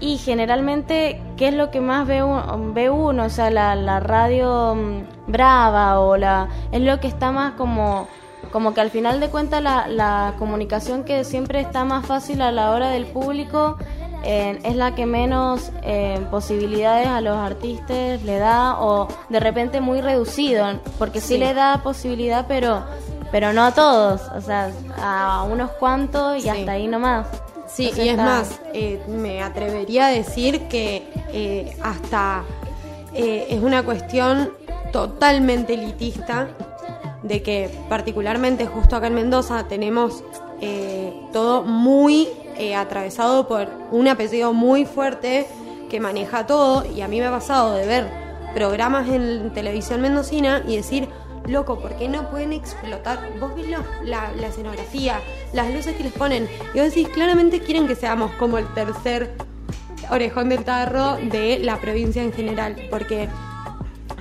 y generalmente, ¿qué es lo que más ve, un- ve uno? O sea, la, la radio mm, brava o la... Es lo que está más como... Como que al final de cuentas la, la comunicación que siempre está más fácil a la hora del público eh, es la que menos eh, posibilidades a los artistas le da o de repente muy reducido, porque sí, Sí. le da posibilidad, pero pero no a todos, o sea, a unos cuantos y Sí. hasta ahí nomás. Sí, Entonces y es está- más, eh, me atrevería a decir que eh, hasta eh, es una cuestión totalmente elitista de que particularmente justo acá en Mendoza tenemos eh, todo muy atravesado por un apellido muy fuerte que maneja todo y a mí me ha pasado de ver programas en televisión mendocina y decir, loco, ¿por qué no pueden explotar? Vos ves la, escenografía, las luces que les ponen y vos decís, claramente quieren que seamos como el tercer orejón del tarro de la provincia en general, porque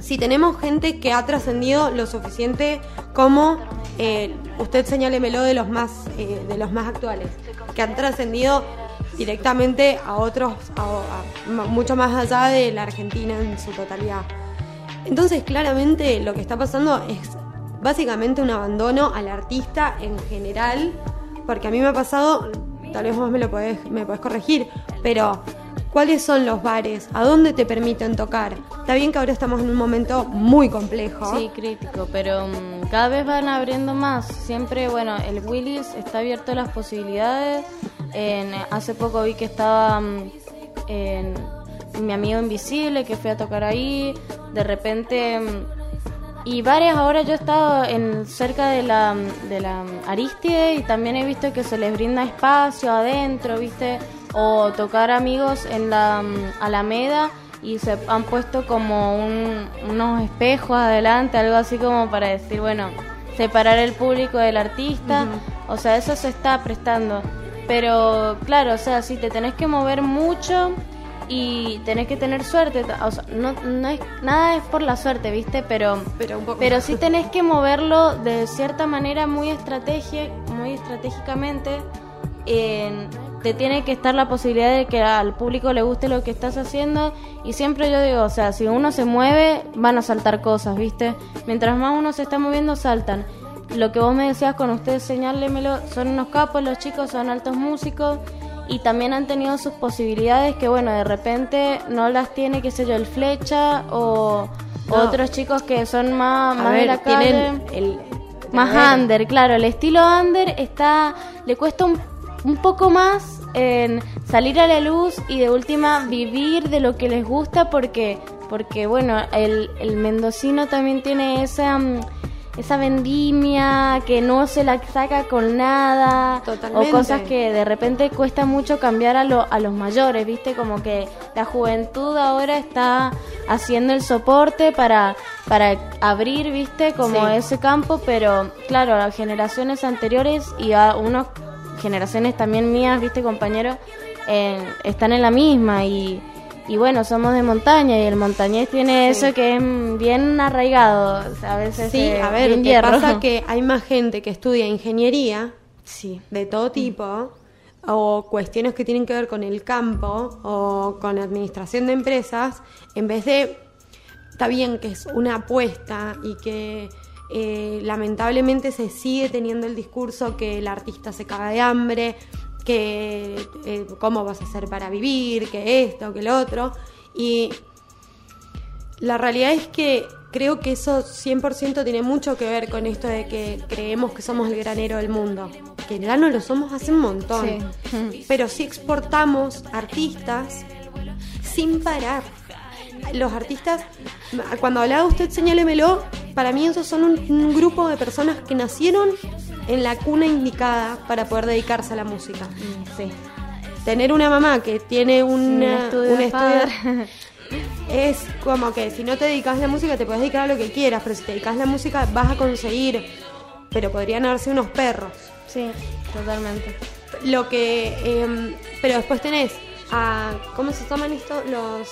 si tenemos gente que ha trascendido lo suficiente como eh, usted señálemelo de los más eh, de los más actuales que han trascendido directamente a otros a- mucho más allá de la Argentina en su totalidad entonces claramente lo que está pasando es básicamente un abandono al artista en general porque a mí me ha pasado tal vez vos me lo podés me podés corregir pero ¿Cuáles son los bares? ¿A dónde te permiten tocar? Está bien que ahora estamos en un momento muy complejo. Sí, crítico, pero mm, cada vez van abriendo más. Siempre, bueno, el Willis está abierto a las posibilidades. En- hace poco vi que estaba mm, en mi amigo Invisible, que fui a tocar ahí. De repente... y varias ahora yo he estado en cerca de la, de la Aristide y también he visto que se les brinda espacio adentro, ¿viste? O tocar amigos en la mm, Alameda y se han puesto como un- unos espejos adelante, algo así como para decir, bueno, separar el público del artista. O sea, eso se está prestando. Pero claro, o sea, si te tenés que mover mucho y tenés que tener suerte, o sea, no, no es, nada es por la suerte, ¿viste? Pero, Pero un poco. pero sí tenés que moverlo de cierta manera muy estrategia, muy estratégicamente. En- te tiene que estar la posibilidad de que al público le guste lo que estás haciendo y siempre yo digo, o sea, si uno se mueve van a saltar cosas, ¿viste? Mientras más uno se está moviendo saltan. Lo que vos me decías con ustedes, señálemelo, son unos capos los chicos, son altos músicos y también han tenido sus posibilidades que bueno, de repente no las tiene, qué sé yo, el flecha o, No. Otros chicos que son más, más de ver, la calle. tienen el... Más ver, under, claro, el estilo under está, le cuesta un, un poco más en salir a la luz y de última vivir de lo que les gusta porque, porque bueno, el, el mendocino también tiene esa, mm, esa vendimia que no se la saca con nada Totalmente. o cosas que de repente cuesta mucho cambiar a, lo- a los mayores, viste, como que la juventud ahora está haciendo el soporte para, para abrir, viste, como Sí. ese campo, pero claro, a generaciones anteriores y a unas generaciones también mías, viste, compañeros, eh, están en la misma y, y bueno, somos de montaña y el montañés tiene Sí. eso que es bien arraigado, o sea, a veces Sí, a ver, ¿qué hierro. pasa? Que hay más gente que estudia ingeniería Sí. de todo tipo o cuestiones que tienen que ver con el campo o con administración de empresas, en vez de, está bien que es una apuesta y que eh, lamentablemente se sigue teniendo el discurso que el artista se caga de hambre, que eh, cómo vas a hacer para vivir, que esto, que lo otro, y la realidad es que creo que eso 100% tiene mucho que ver con esto de que creemos que somos el granero del mundo. Que ya no lo somos hace un montón. Sí. Pero sí exportamos artistas sin parar. Los artistas, cuando hablaba usted, señálemelo, para mí esos son un, un grupo de personas que nacieron en la cuna indicada para poder dedicarse a la música. Sí. Tener una mamá que tiene Un estudio un estudio es como que si no te dedicas a la música te puedes dedicar a lo que quieras, pero si te dedicas a la música vas a conseguir, pero podrían haberse unos perros. Sí, totalmente. Lo que, em, pero después tenés a, ¿cómo se llaman esto? Los,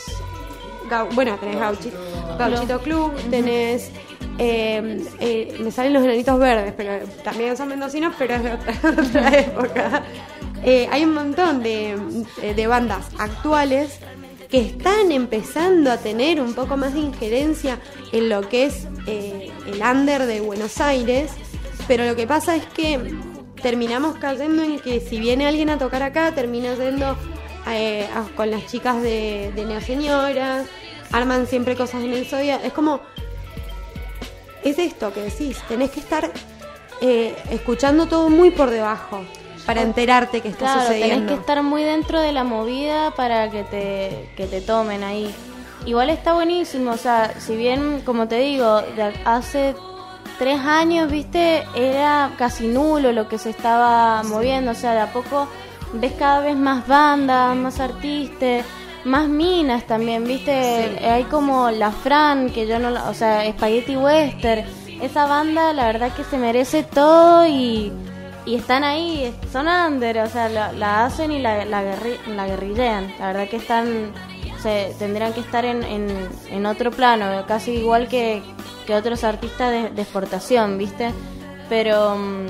bueno, tenés Gauchito, Gauchito Club, tenés, eh, me salen los enanitos verdes, pero también son mendocinos, pero es de otra, época. Eh, hay un montón de, de bandas actuales que están empezando a tener un poco más de injerencia en lo que es eh, el under de Buenos Aires, pero lo que pasa es que terminamos cayendo en que si viene alguien a tocar acá, termina yendo con las chicas de, de Neoseñoras, arman siempre cosas en el Sodia. Es como, es esto que decís, tenés que estar eh, escuchando todo muy por debajo para enterarte que está Claro, sucediendo. tenés que estar muy dentro de la movida para que te, que te tomen ahí. Igual está buenísimo, o sea, si bien, como te digo, de hace tres años, viste, era casi nulo lo que se estaba moviendo, o sea, de a poco ves cada vez más bandas, más artistas, más minas también, viste, hay como la Fran, que yo no, la- o sea, Spaghetti Western, esa banda la verdad que se merece todo y, y están ahí, son under, o sea, la, la hacen y la, la, guerri- la guerrillean, la verdad que están, se, tendrían que estar en, en, en otro plano, casi igual que, que otros artistas de, de exportación, ¿viste? Pero, mm,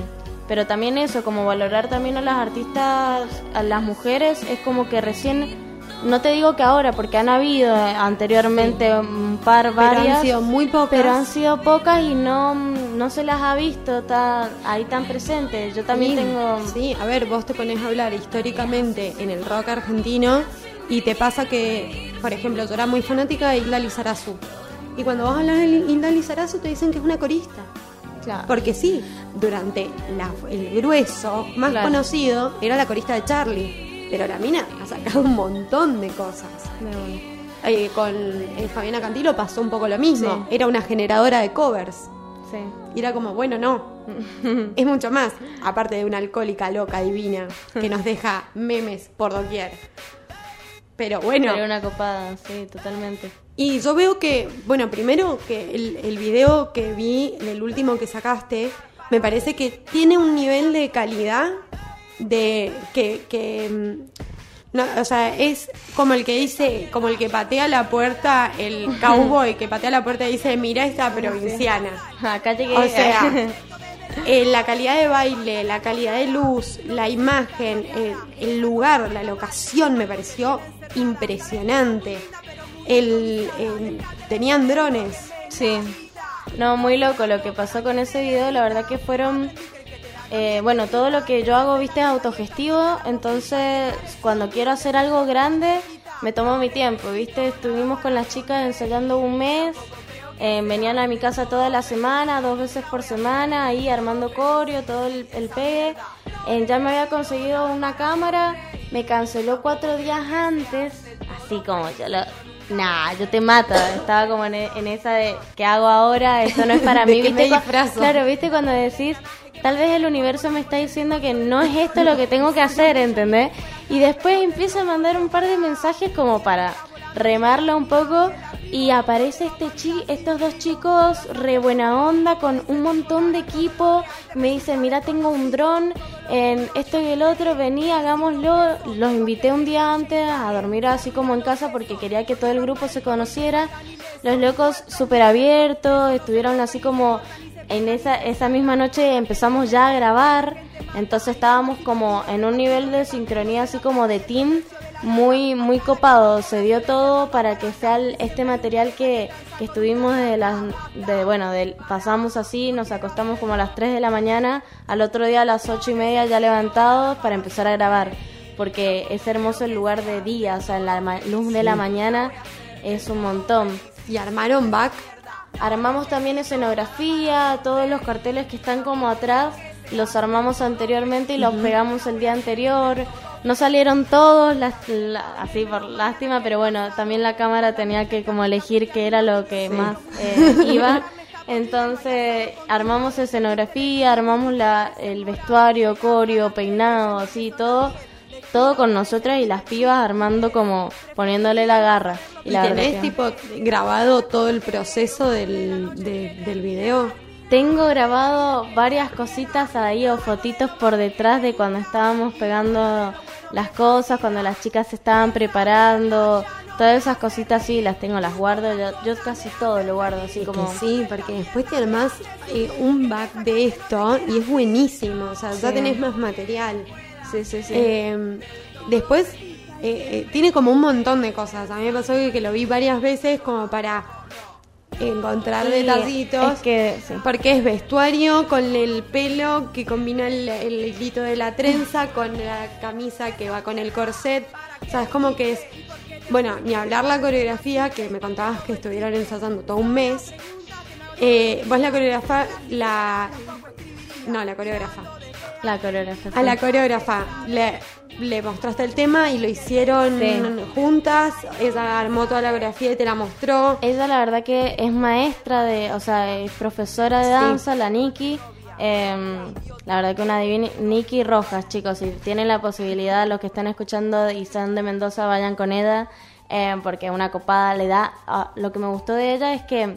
pero también eso, como valorar también a las artistas, a las mujeres, es como que recién, no te digo que ahora, porque han habido eh, anteriormente un par, Pero han varias, sido muy pocas. pero han sido pocas y no, no se las ha visto tan, ahí tan presentes. Yo también Sí, tengo... Sí, a ver, vos te pones a hablar históricamente en el rock argentino y te pasa que, por ejemplo, yo era muy fanática de Hilda Lizarazu. Y cuando vos hablas de Hilda Lizarazu te dicen que es una corista. Claro. Porque sí, durante la- el grueso más Claro. conocido era la corista de Charlie. Pero la mina ha sacado un montón de cosas. Eh, con eh, Fabiana Cantilo pasó un poco lo mismo. Sí. Era una generadora de covers. Sí. Y era como, bueno, no. es mucho más. Aparte de una alcohólica loca divina que nos deja memes por doquier. Pero bueno. Sería una copada, sí, totalmente. Y yo veo que, bueno, primero que el, el video que vi, el último que sacaste, me parece que tiene un nivel de calidad de que, que mm, no, o sea, es como el que dice, como el que patea la puerta, el cowboy que patea la puerta y dice, mira esta provinciana. Acá llegué. O sea, eh, la calidad de baile, la calidad de luz, la imagen, eh, el lugar, la locación me pareció impresionante. El, el- tenían drones. Sí. No, muy loco lo que pasó con ese video, la verdad que fueron... eh, bueno, todo lo que yo hago, viste, es autogestivo, entonces cuando quiero hacer algo grande, me tomo mi tiempo, viste, estuvimos con las chicas ensayando un mes Eh, venían a mi casa toda la semana, dos veces por semana, ahí armando coreo, todo el, el pegue. Eh, ya me había conseguido una cámara, me canceló cuatro días antes, así como yo lo... Nah, yo te mato. Estaba como en, en esa de ¿qué hago ahora? Esto no es para ¿De mí. qué me disfrazo? Claro, ¿viste? Cuando decís, tal vez el universo me está diciendo que no es esto lo que tengo que hacer, ¿entendés? Y después empiezo a mandar un par de mensajes como para remarlo un poco y aparece este chi estos dos chicos re buena onda con un montón de equipo. Me dicen mira tengo un dron en esto y el otro vení hagámoslo los invité un día antes a dormir así como en casa porque quería que todo el grupo se conociera. Los locos súper abiertos estuvieron así como en esa, esa misma noche empezamos ya a grabar, entonces estábamos como en un nivel de sincronía así como de team muy muy copado, se dio todo para que sea el- este material que, que estuvimos de las de bueno, pasamos así, nos acostamos como a las 3 de la mañana, al otro día a las ocho y media ya levantados para empezar a grabar, porque es hermoso el lugar de día, o sea, la ma- luz de la mañana es un montón. ¿Y armaron back? Armamos también escenografía, todos los carteles que están como atrás los armamos anteriormente y los pegamos el día anterior. No salieron todos, las- la- así por lástima, pero bueno, también la cámara tenía que como elegir qué era lo que Sí. más eh, iba. Entonces armamos escenografía, armamos la, el vestuario, coreo, peinado, así todo. Todo con nosotras y las pibas armando como poniéndole la garra. ¿Y, la verdad tenés tipo grabado todo el proceso del, de- del video? Tengo grabado varias cositas ahí o fotitos por detrás de cuando estábamos pegando las cosas, cuando las chicas se estaban preparando, todas esas cositas sí las tengo, las guardo, yo, yo casi todo lo guardo así Es como... sí, porque después te armás eh, un back de esto y es buenísimo, o sea, ya tenés más material. Sí, sí, sí. Eh, después eh, eh, tiene como un montón de cosas. A mí me pasó que, que lo vi varias veces como para encontrar detallitos. es que, sí. Porque es vestuario con el pelo que combina el, el hilito de la trenza con la camisa que va con el corset. O sea, es como que es. Bueno, ni hablar la coreografía, que me contabas que estuvieron ensayando todo un mes. Eh, vos la coreógrafa, la. No, la coreógrafa. La coreografía. A la coreógrafa le, le mostraste el tema y lo hicieron Sí. juntas. Ella armó toda la coreografía y te la mostró. Ella la verdad que es maestra de, o sea, es profesora de Sí. danza, la Nikki. Em, la verdad que una divina Nikki Rojas, chicos, si tienen la posibilidad, los que están escuchando y sean de Mendoza, vayan con ella, em, porque una copada le da. ah, lo que me gustó de ella es que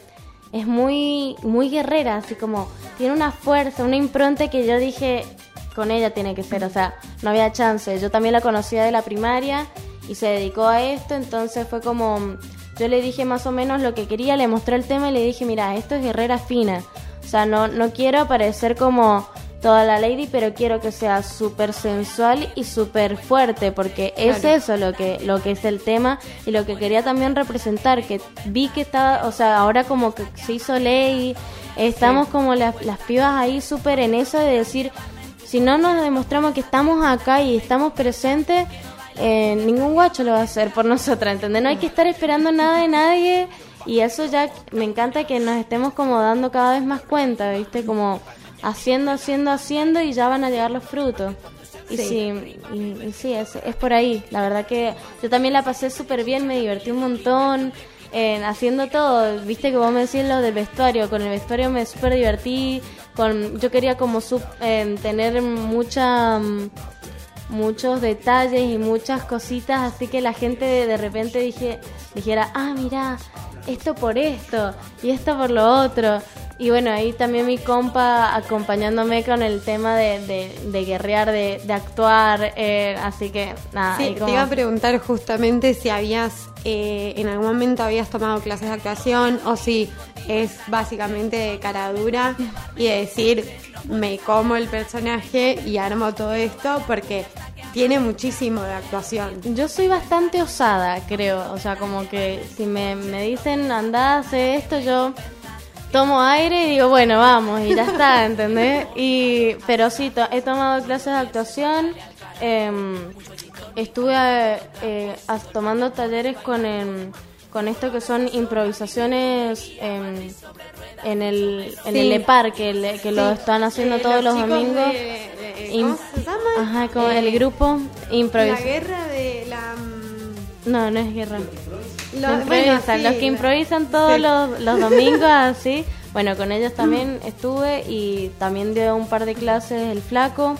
es muy, muy guerrera, así como tiene una fuerza, una impronta que yo dije con ella tiene que ser, o sea, no había chance. Yo también la conocía de la primaria y se dedicó a esto, entonces fue como, yo le dije más o menos lo que quería, le mostré el tema y le dije, mira, esto es guerrera fina, o sea, no, no quiero parecer como toda la lady, pero quiero que sea súper sensual y súper fuerte, porque es Claro. eso lo que, lo que es el tema y lo que quería también representar, que vi que estaba, o sea, ahora como que se hizo ley, estamos como las, las pibas ahí súper en eso de decir, si no nos demostramos que estamos acá y estamos presentes, eh, ningún guacho lo va a hacer por nosotras, ¿entendés? No hay que estar esperando nada de nadie y eso ya me encanta que nos estemos como dando cada vez más cuenta, ¿viste? Como haciendo, haciendo, haciendo y ya van a llegar los frutos. Y Sí. sí, y, y sí, es, es por ahí. La verdad que yo también la pasé súper bien, me divertí un montón eh, haciendo todo. Viste que vos me decís lo del vestuario, con el vestuario me súper divertí. Con, yo quería como sub- eh, tener mucha... muchos detalles y muchas cositas, así que la gente de, repente dije, dijera, ah, mira, esto por esto y esto por lo otro. Y bueno, ahí también mi compa acompañándome con el tema de, de, de guerrear, de, de actuar, eh, así que nada. Sí, te iba a preguntar justamente si habías, eh, en algún momento habías tomado clases de actuación o si es básicamente de cara dura y de decir, me como el personaje y armo todo esto porque tiene muchísimo de actuación. Yo soy bastante osada, creo. O sea, como que si me, me dicen anda, hace esto, yo tomo aire y digo, bueno, vamos, y ya está, ¿entendés? Y, pero sí, to- he tomado clases de actuación. em, estuve eh, tomando talleres con, em, con esto que son improvisaciones en, en el, en Sí. el EPAR, que, le- que lo Sí. están haciendo Eh, todos los, domingos. de- ¿Cómo se llama? Ajá, como Eh, el grupo La improvisa. guerra de la... mm, No, no es guerra. lo- Lo bueno, sí, los que la- improvisan todos sí. los, los domingos así. Bueno, con ellos también estuve y también dio un par de clases el flaco.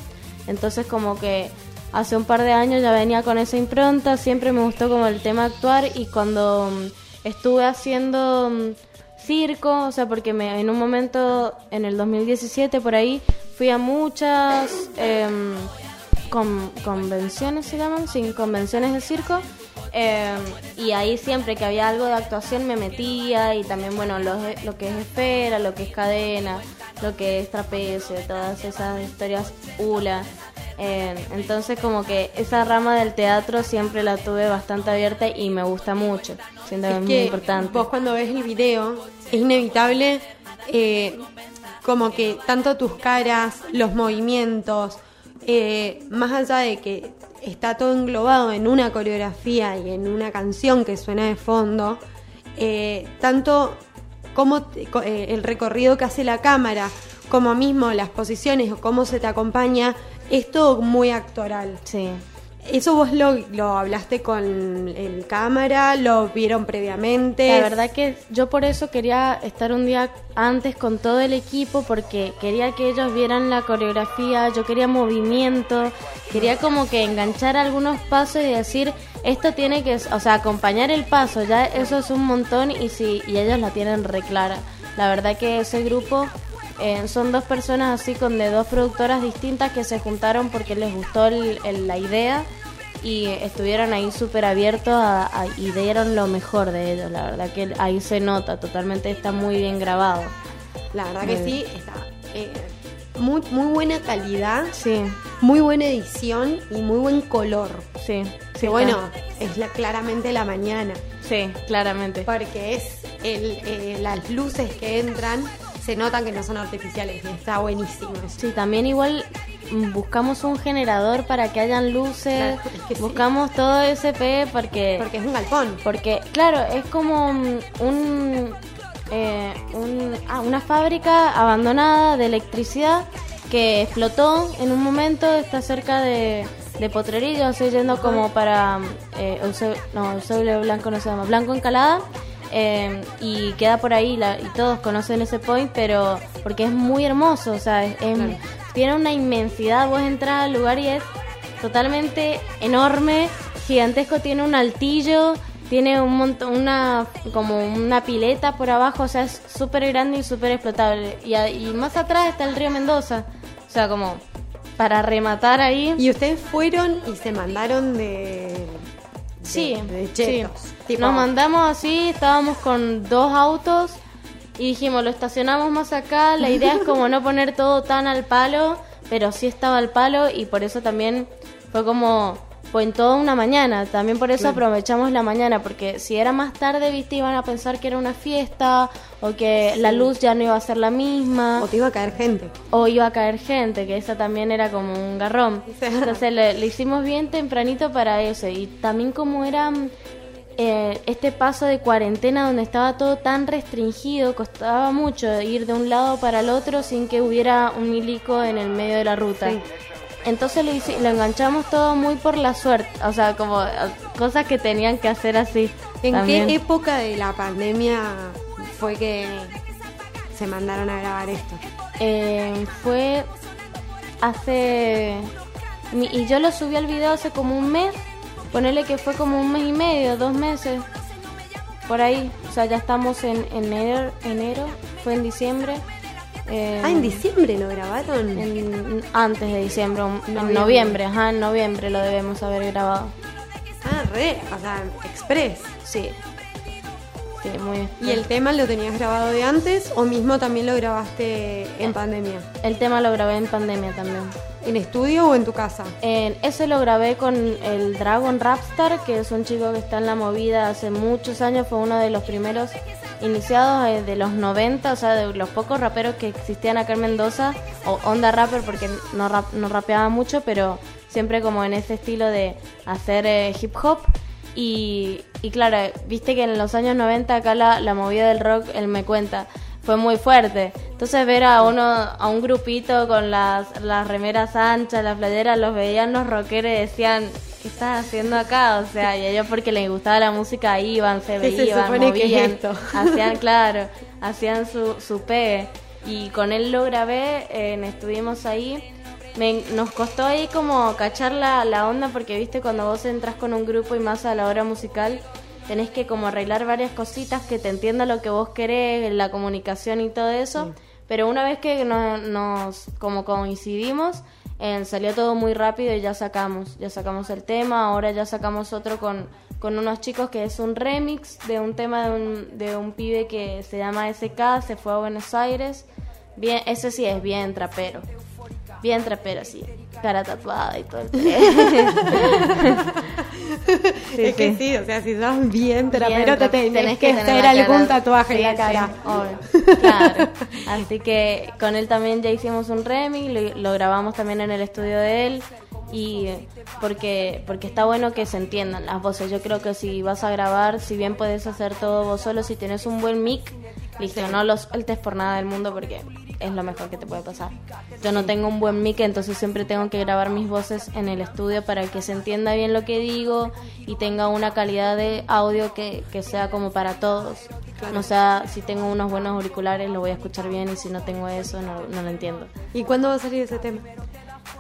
Entonces como que hace un par de años ya venía con esa impronta, siempre me gustó como el tema actuar y cuando mm, estuve haciendo mm, circo, o sea, porque me, en un momento, en el 2017 por ahí, fui a muchas... em, con- convenciones se llaman, sí, convenciones de circo. eh, y ahí siempre que había algo de actuación me metía y también, bueno, lo, lo que es esfera, lo que es cadena, lo que es trapecio, todas esas historias hula. Eh, entonces como que esa rama del teatro siempre la tuve bastante abierta y me gusta mucho. Siento que es, muy importante. vos cuando ves el video es inevitable eh, como que tanto tus caras, los movimientos, eh, más allá de que está todo englobado en una coreografía y en una canción que suena de fondo, eh, tanto como el recorrido que hace la cámara, como mismo las posiciones o cómo se te acompaña, es todo muy actoral. Sí. Eso vos lo, lo hablaste con el cámara, lo vieron previamente. La verdad que yo por eso quería estar un día antes con todo el equipo porque quería que ellos vieran la coreografía, yo quería movimiento, quería como que enganchar algunos pasos y decir, esto tiene que, o sea, acompañar el paso, ya eso es un montón y si y ellos la tienen re clara. La verdad que ese grupo eh, son dos personas así con de dos productoras distintas que se juntaron porque les gustó el- el- la idea y estuvieron ahí súper abiertos a- a- y dieron lo mejor de ellos. La verdad que ahí se nota, totalmente está muy bien grabado. La verdad que sí, está eh, muy, muy buena calidad, Sí, muy buena edición y muy buen color. sí. Que sí, bueno, está. es la, claramente la mañana, Sí, claramente. porque es el, eh, las luces que entran, se notan que no son artificiales y está buenísimo eso. Sí, también igual buscamos un generador para que hayan luces, Claro, es que sí. buscamos todo SP porque... Porque es un galpón. Porque, claro, es como un, eh, un- ah, una fábrica abandonada de electricidad que explotó en un momento, está cerca de, de Potrerillo, estoy yendo como para eh, Eusebio, no, Eusebio Blanco no se llama, Blanco Encalada. Eh, y queda por ahí la- y todos conocen ese point pero porque es muy hermoso o sea es- tiene una inmensidad vos entras al lugar y es totalmente enorme, gigantesco, tiene un altillo, tiene un montón, una, como una pileta por abajo, o sea, es súper grande y súper explotable. Y, a- y más atrás está el río Mendoza, o sea, como para rematar ahí. Y ustedes fueron y se mandaron de... de- Sí, de chetos. sí. Tipo, Nos mandamos así, estábamos con dos autos y dijimos, lo estacionamos más acá, la idea es como no poner todo tan al palo, pero sí estaba al palo y por eso también fue como, fue en toda una mañana, también por eso aprovechamos la mañana, porque si era más tarde, viste, iban a pensar que era una fiesta o que la luz ya no iba a ser la misma o te iba a caer gente. o iba a caer gente, que esa también era como un garrón. Entonces le, le hicimos bien tempranito para eso. Y también como era eh, este paso de cuarentena donde estaba todo tan restringido, costaba mucho ir de un lado para el otro sin que hubiera un milico en el medio de la ruta. Sí. Entonces lo, hici- lo enganchamos todo muy por la suerte, o sea, como eh, cosas que tenían que hacer así. ¿En también. qué época de la pandemia fue que se mandaron a grabar esto? Eh, fue hace... Y yo lo subí al video hace como un mes. Ponele que fue como un mes y medio, dos meses. Por ahí. O sea, ya estamos en enero. enero fue en diciembre. Eh, Ah, en diciembre lo grabaron. en- antes de diciembre, en Noviembre. noviembre, ajá, en noviembre lo debemos haber grabado. Ah, re, o sea, express. Sí. Sí, muy ¿Y el tema lo tenías grabado de antes o mismo también lo grabaste en pandemia? el tema lo grabé en pandemia también. ¿En estudio o en tu casa? En ese lo grabé con el Dragon Rapstar, que es un chico que está en la movida hace muchos años, fue uno de los primeros iniciados eh, de los 90, o sea, de los pocos raperos que existían acá en Mendoza, o onda rapper porque no, rap- no rapeaba mucho, pero siempre como en ese estilo de hacer eh, hip hop. Y, y claro, viste que en los años 90 acá la, la movida del rock, él me cuenta, fue muy fuerte. Entonces ver a uno, a un grupito con las, las remeras anchas, las playeras, los veían los rockeros y decían, ¿qué estás haciendo acá? O sea, y ellos porque les gustaba la música iban, se ¿Qué se veían, supone que es movían, esto? hacían, claro, hacían su, su pegue. Y con él lo grabé, eh, estuvimos ahí. Me- nos costó ahí como cachar la, la onda porque viste cuando vos entras con un grupo y más a la hora musical tenés que como arreglar varias cositas que te entienda lo que vos querés, la comunicación y todo eso. Pero una vez que no- nos como coincidimos, eh, salió todo muy rápido y ya sacamos, ya sacamos el tema, ahora ya sacamos otro con, con unos chicos que es un remix de un tema de un, de un pibe que se llama SK, se fue a Buenos Aires. Bien, ese sí es bien trapero. Bien trapero, sí. Cara tatuada y todo el Sí, es que sí. o sea, si sos bien trapero, Bien, te tenés, tenés que, tener hacer algún cara- tatuaje en sí, obvio, claro. Así que con él también ya hicimos un remix, lo, lo grabamos también en el estudio de él y porque porque está bueno que se entiendan las voces. Yo creo que si vas a grabar, si bien puedes hacer todo vos solo, si tienes un buen mic, listo, no lo sueltes por nada del mundo porque es lo mejor que te puede pasar. Yo no tengo un buen mic, entonces siempre tengo que grabar mis voces en el estudio para que se entienda bien lo que digo y tenga una calidad de audio que, que sea como para todos. No sea, si tengo unos buenos auriculares lo voy a escuchar bien y si no tengo eso no, no lo entiendo. ¿Y cuándo va a salir ese tema?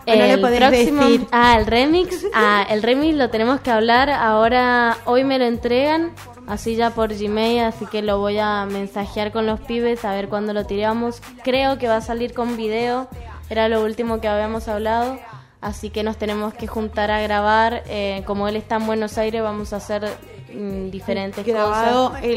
¿O no El podés próximo, decir? ah, el remix, ah, el remix lo tenemos que hablar ahora, hoy me lo entregan, así ya por Gmail, así que lo voy a mensajear con los pibes a ver cuándo lo tiramos. Creo que va a salir con video, era lo último que habíamos hablado, así que nos tenemos que juntar a grabar. eh, como él está en Buenos Aires, vamos a hacer mm, diferentes Grabado cosas. de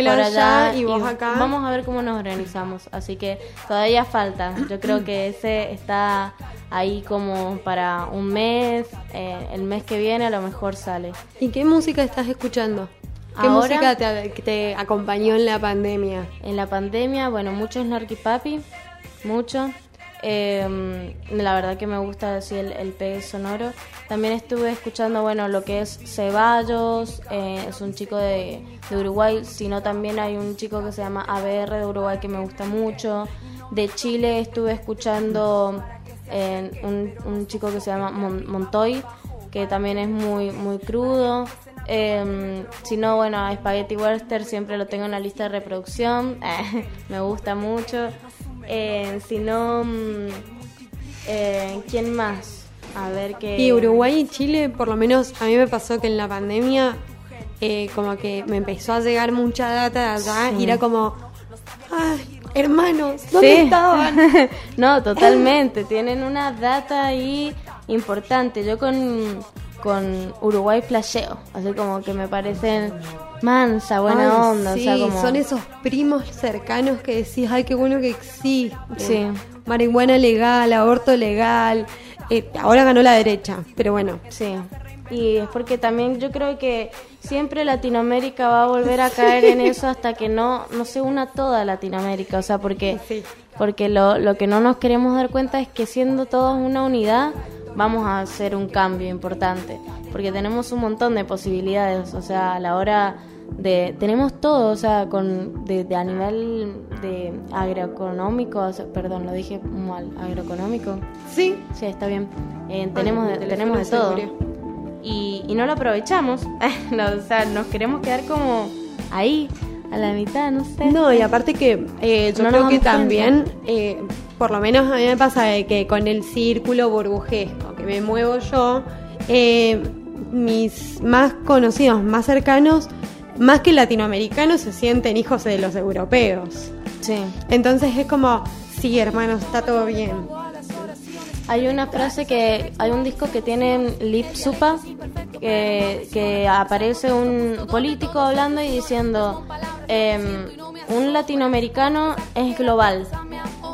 él por allá y vos acá. Vamos a ver cómo nos organizamos, así que todavía falta. Yo creo que ese está ahí como para un mes, eh, el mes que viene a lo mejor sale. ¿Y qué música estás escuchando? ¿Qué Ahora- música te, te acompañó en la pandemia? En la pandemia, bueno, mucho Snarky Papi, mucho. Eh, la verdad que me gusta así el, el pegue sonoro. También estuve escuchando, bueno, lo que es Ceballos, eh, es un chico de, de Uruguay, sino también hay un chico que se llama ABR de Uruguay que me gusta mucho. De Chile estuve escuchando eh, un, un chico que se llama Mon- Montoy, que también es muy, muy crudo. Eh, si no, bueno, Spaghetti Western siempre lo tengo en la lista de reproducción. me gusta mucho. Eh, si no, eh, ¿quién más? A ver qué. Y Uruguay y Chile, por lo menos a mí me pasó que en la pandemia, eh, como que me empezó a llegar mucha data de allá Sí. y era como, ay, hermanos, ¿dónde Sí. estaban? no, totalmente. Tienen una data ahí importante. Yo con, con Uruguay flasheo. Así como que me parecen mansa, buena Ay, onda. Sí, o sea, como... son esos primos cercanos que decís, ay, qué bueno que existe. Sí. Marihuana legal, aborto legal. Eh, ahora ganó la derecha, pero bueno. Sí. Y es porque también yo creo que siempre Latinoamérica va a volver a caer en eso hasta que no, no se una toda Latinoamérica. O sea, porque, porque lo, lo que no nos queremos dar cuenta es que siendo todos una unidad vamos a hacer un cambio importante. Porque tenemos un montón de posibilidades. O sea, a la hora de... Tenemos todo, o sea, con, de, de a nivel de agroeconómico, o sea, perdón, lo dije mal, agroeconómico. Sí. Sí, está bien. Eh, tenemos Ay, tenemos de todo. Y, y no lo aprovechamos. No, o sea, nos queremos quedar como ahí, a la mitad, no sé. No, y aparte que eh, yo No creo que también, eh, por lo menos a mí me pasa de que con el círculo burbujesco que me muevo yo, eh, mis más conocidos, más cercanos, más que latinoamericanos, se sienten hijos de los europeos. Sí. Entonces es como, sí, hermanos, está todo bien. Hay una frase que hay un disco que tiene Lip Supa que, que aparece un político hablando y diciendo em, un latinoamericano es global.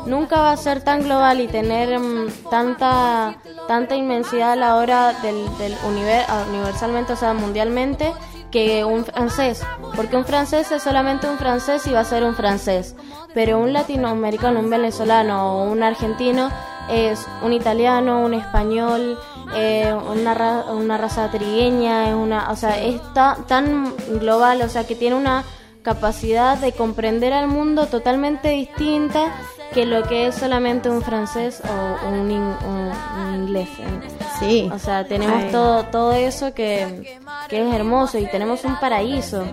Nunca va a ser tan global y tener em, tanta tanta inmensidad a la hora del, del univer- universalmente o sea mundialmente que un francés. Porque un francés es solamente un francés y va a ser un francés. Pero un latinoamericano un venezolano o un argentino es un italiano, un español, eh, una, ra- una raza trigueña, es una, o sea, es ta- tan global, o sea, que tiene una capacidad de comprender al mundo totalmente distinta que lo que es solamente un francés o un, in- un- un inglés. ¿eh? Sí. O sea, tenemos Ay. todo todo eso que, que es hermoso y tenemos un paraíso.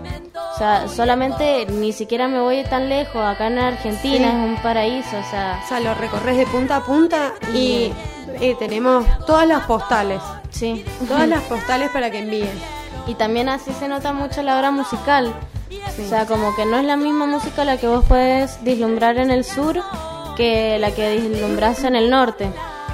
O sea, solamente ni siquiera me voy tan lejos, acá en Argentina Sí. es un paraíso, o sea, O sea, lo recorres de punta a punta y eh, tenemos todas las postales. sí. Todas las postales para que envíen. Y también así se nota mucho la obra musical. O sea, como que no es la misma música la que vos puedes vislumbrar en el sur que la que vislumbras en el norte.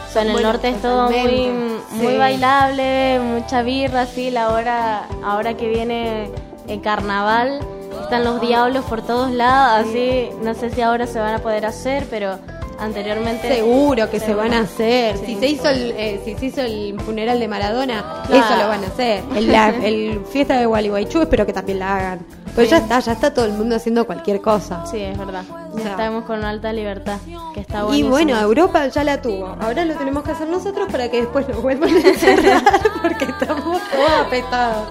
O sea, en el Bueno, norte es todo muy, muy sí. bailable, mucha birra, así. La hora, ahora que viene el carnaval, están los diablos por todos lados, así. No sé si ahora se van a poder hacer, pero anteriormente... Seguro que se van a hacer. Sí. Si se hizo el, eh, si se hizo el funeral de Maradona, Claro. eso lo van a hacer. El, la- el fiesta de Gualeguaychú espero que también la hagan. Pero Sí. ya está, ya está todo el mundo haciendo cualquier cosa. Sí, es verdad. O sea, Estamos con alta libertad, que está Y buenísimo. bueno, Europa ya la tuvo. Ahora lo tenemos que hacer nosotros para que después nos vuelvan a encerrar porque estamos todos apestados.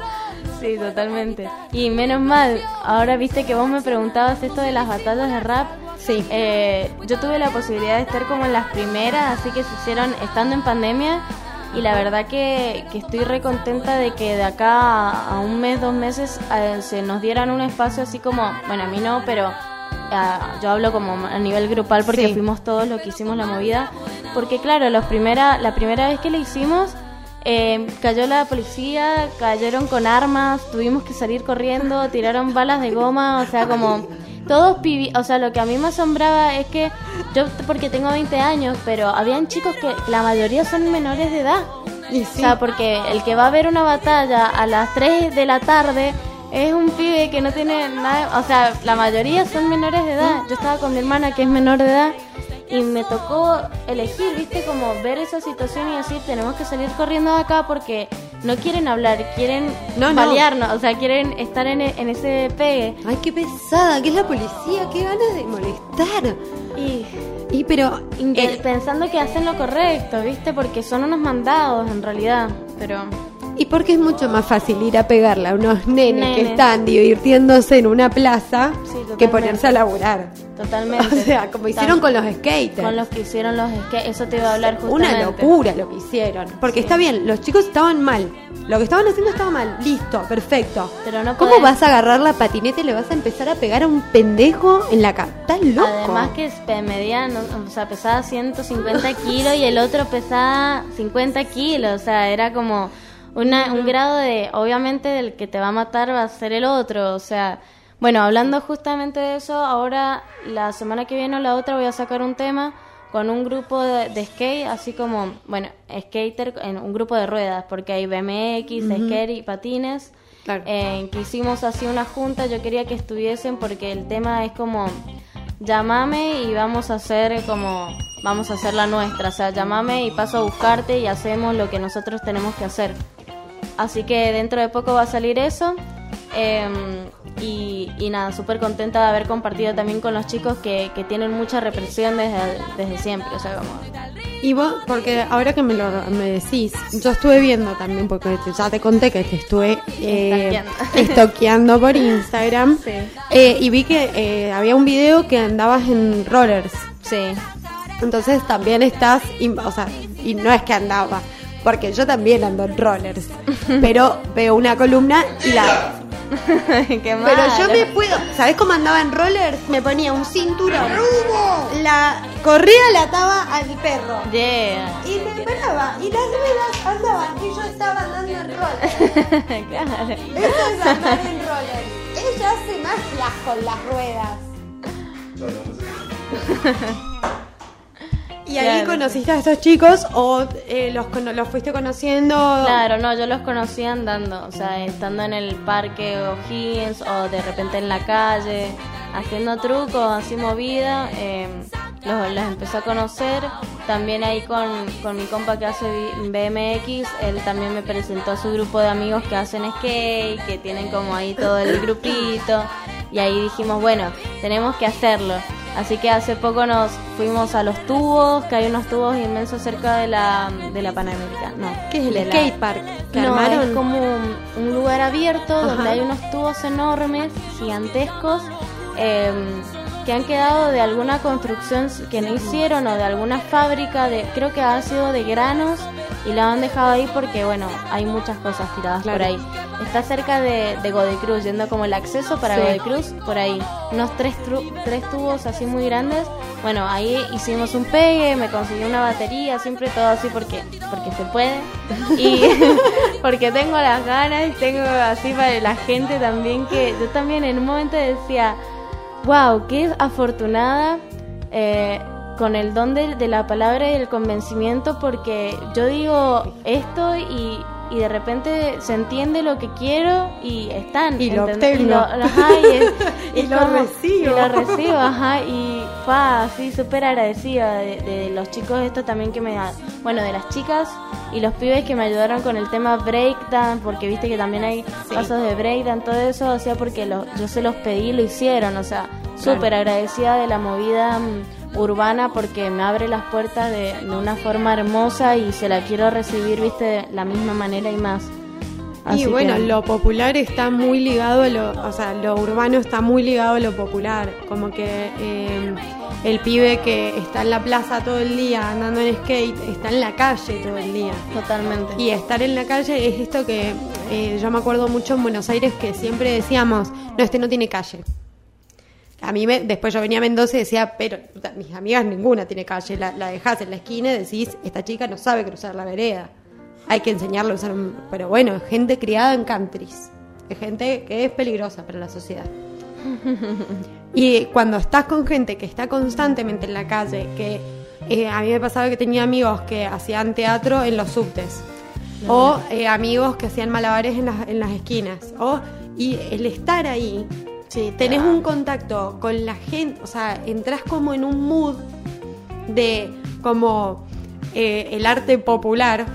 Sí, totalmente. Y menos mal, ahora viste que vos me preguntabas esto de las batallas de rap. Sí. Eh, yo tuve la posibilidad de estar como en las primeras, así que se hicieron estando en pandemia. Y la verdad que, que estoy re contenta de que de acá a, a un mes, dos meses, eh, se nos dieran un espacio así como, bueno, a mí no, pero ah, yo hablo como a nivel grupal porque Sí. fuimos todos los que hicimos la movida. Porque claro, los primera, la primera vez que la hicimos, eh, cayó la policía, cayeron con armas, tuvimos que salir corriendo, tiraron balas de goma, o sea, como todos pibi, o sea, lo que a mí me asombraba es que yo porque tengo 20 años, pero habían chicos que la mayoría son menores de edad. Y O sí. sea, porque el que va a ver una batalla a las 3 de la tarde es un pibe que no tiene nada, o sea, la mayoría son menores de edad. Yo estaba con mi hermana que es menor de edad y me tocó elegir, viste, como ver esa situación y decir, tenemos que salir corriendo de acá porque no quieren hablar, quieren No, o sea, quieren estar en, e- en ese pegue. Ay, qué pesada, que es la policía, qué ganas de molestar. Y, Y pero eh, pensando que hacen lo correcto, viste, porque son unos mandados en realidad, pero... y porque es mucho más fácil ir a pegarle a unos nenes, que están divirtiéndose en una plaza Sí, que ponerse a laburar. Totalmente. O sea, como hicieron con los skaters. Con los que hicieron los skate, eso te iba a hablar justamente. Una locura lo que hicieron. Porque está bien, los chicos estaban mal. Lo que estaban haciendo estaba mal. Listo, perfecto. Pero no ¿Cómo podés- vas a agarrar la patineta y le vas a empezar a pegar a un pendejo en la cara? ¿Estás loco? Además que medía, o sea, pesaba 150 kilos y el otro pesaba 50 kilos, o sea, era como una, un grado de, obviamente, del que te va a matar va a ser el otro, o sea, bueno, hablando justamente de eso, ahora la semana que viene o la otra voy a sacar un tema con un grupo de, de skate, así como, bueno, skater en un grupo de ruedas, porque hay BMX, skate y patines. Claro. eh, que hicimos así una junta, yo quería que estuviesen porque el tema es como llamame y vamos a hacer como vamos a hacer la nuestra, o sea, llamame y paso a buscarte y hacemos lo que nosotros tenemos que hacer. Así que dentro de poco va a salir eso. eh, y, y nada, súper contenta de haber compartido también con los chicos que, que tienen mucha represión desde, desde siempre. O sea, como Y vos, porque ahora que me lo me decís, yo estuve viendo también, porque ya te conté que te estuve eh, estoqueando por Instagram. Sí. Eh, y vi que eh, había un video que andabas en rollers. Sí. Entonces también estás, o sea, y no es que andaba, porque yo también ando en rollers, pero veo una columna y la... Qué Pero yo malo. me puedo, ¿sabes cómo andaba en rollers? Me ponía un cinturón, la correa la ataba al perro Yeah. y me paraba y las ruedas andaban y yo estaba andando en rollers. Claro. Eso es andar en rollers. Ella hace más flash con las ruedas. ¿Y ahí conociste a estos chicos o eh, los, los fuiste conociendo? Claro, no, yo los conocí andando, o sea, estando en el parque O'Higgins o de repente en la calle, haciendo trucos, así movida, eh, los, los empecé a conocer. También ahí con, con mi compa que hace BMX, él también me presentó a su grupo de amigos que hacen skate, que tienen como ahí todo el grupito. Y ahí dijimos, bueno, tenemos que hacerlo. Así que hace poco nos fuimos a los tubos, que hay unos tubos inmensos cerca de la, de la Panamericana. No, ¿Qué es el de la- skate park? que no, armaron? es como un, un lugar abierto Ajá. donde hay unos tubos enormes, gigantescos, eh, que han quedado de alguna construcción que no hicieron o de alguna fábrica, de creo que ha sido de granos y la han dejado ahí porque, bueno, hay muchas cosas tiradas Claro. por ahí. Está cerca de, de Godecruz, yendo como el acceso para Sí. Godecruz, por ahí. Unos tres, tru- tres tubos así muy grandes. Bueno, ahí hicimos un pegue, me conseguí una batería, siempre todo así porque, porque se puede. Y porque tengo las ganas y tengo así para la gente también que yo también en un momento decía, wow, qué afortunada eh, con el don de, de la palabra y el convencimiento porque yo digo esto y, y de repente se entiende lo que quiero y están. Y lo obtengo. lo, ajá, y es- Y es lo como- recibo. Y lo recibo, ajá, y fue así súper agradecida de, de los chicos esto también que me... Bueno, de las chicas y los pibes que me ayudaron con el tema breakdance, porque viste que también hay pasos de breakdance, todo eso, o sea, porque lo- yo se los pedí y lo hicieron, o sea, súper agradecida de la movida mm, urbana porque me abre las puertas de, de una forma hermosa y se la quiero recibir, viste, de la misma manera y más. Y bueno, que- lo popular está muy ligado a lo, o sea, lo urbano está muy ligado a lo popular, como que eh, el pibe que está en la plaza todo el día andando en skate, está en la calle todo el día. Totalmente. Y estar en la calle es esto que eh, yo me acuerdo mucho en Buenos Aires que siempre decíamos, no, este no tiene calle. A mí me, después yo venía a Mendoza y decía, pero puta, mis amigas ninguna tiene calle, la, la dejás en la esquina y decís, esta chica no sabe cruzar la vereda. Hay que enseñarle a usar un... Pero bueno, es gente criada en countries, es gente que es peligrosa para la sociedad. Y cuando estás con gente que está constantemente en la calle, que eh, a mí me pasaba que tenía amigos que hacían teatro en los subtes, o eh, amigos que hacían malabares en las, en las esquinas, o, y el estar ahí, tenés un contacto con la gente, o sea, entras como en un mood de como eh, el arte popular,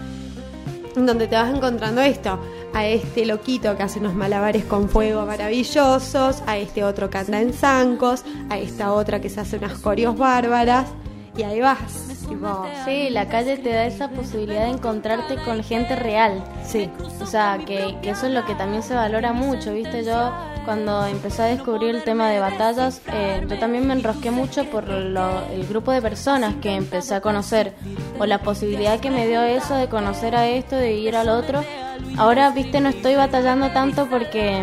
donde te vas encontrando esto, a este loquito que hace unos malabares con fuego maravillosos, a este otro que anda en zancos, a esta otra que se hace unas corios bárbaras, y ahí vas. Tipo, Sí, la calle te da esa posibilidad de encontrarte con gente real. Sí. O sea, que, que eso es lo que también se valora mucho, ¿viste? Yo cuando empecé a descubrir el tema de batallas, eh, yo también me enrosqué mucho por lo- el grupo de personas que empecé a conocer, o la posibilidad que me dio eso de conocer a esto, de ir al otro. Ahora, ¿viste? No estoy batallando tanto porque...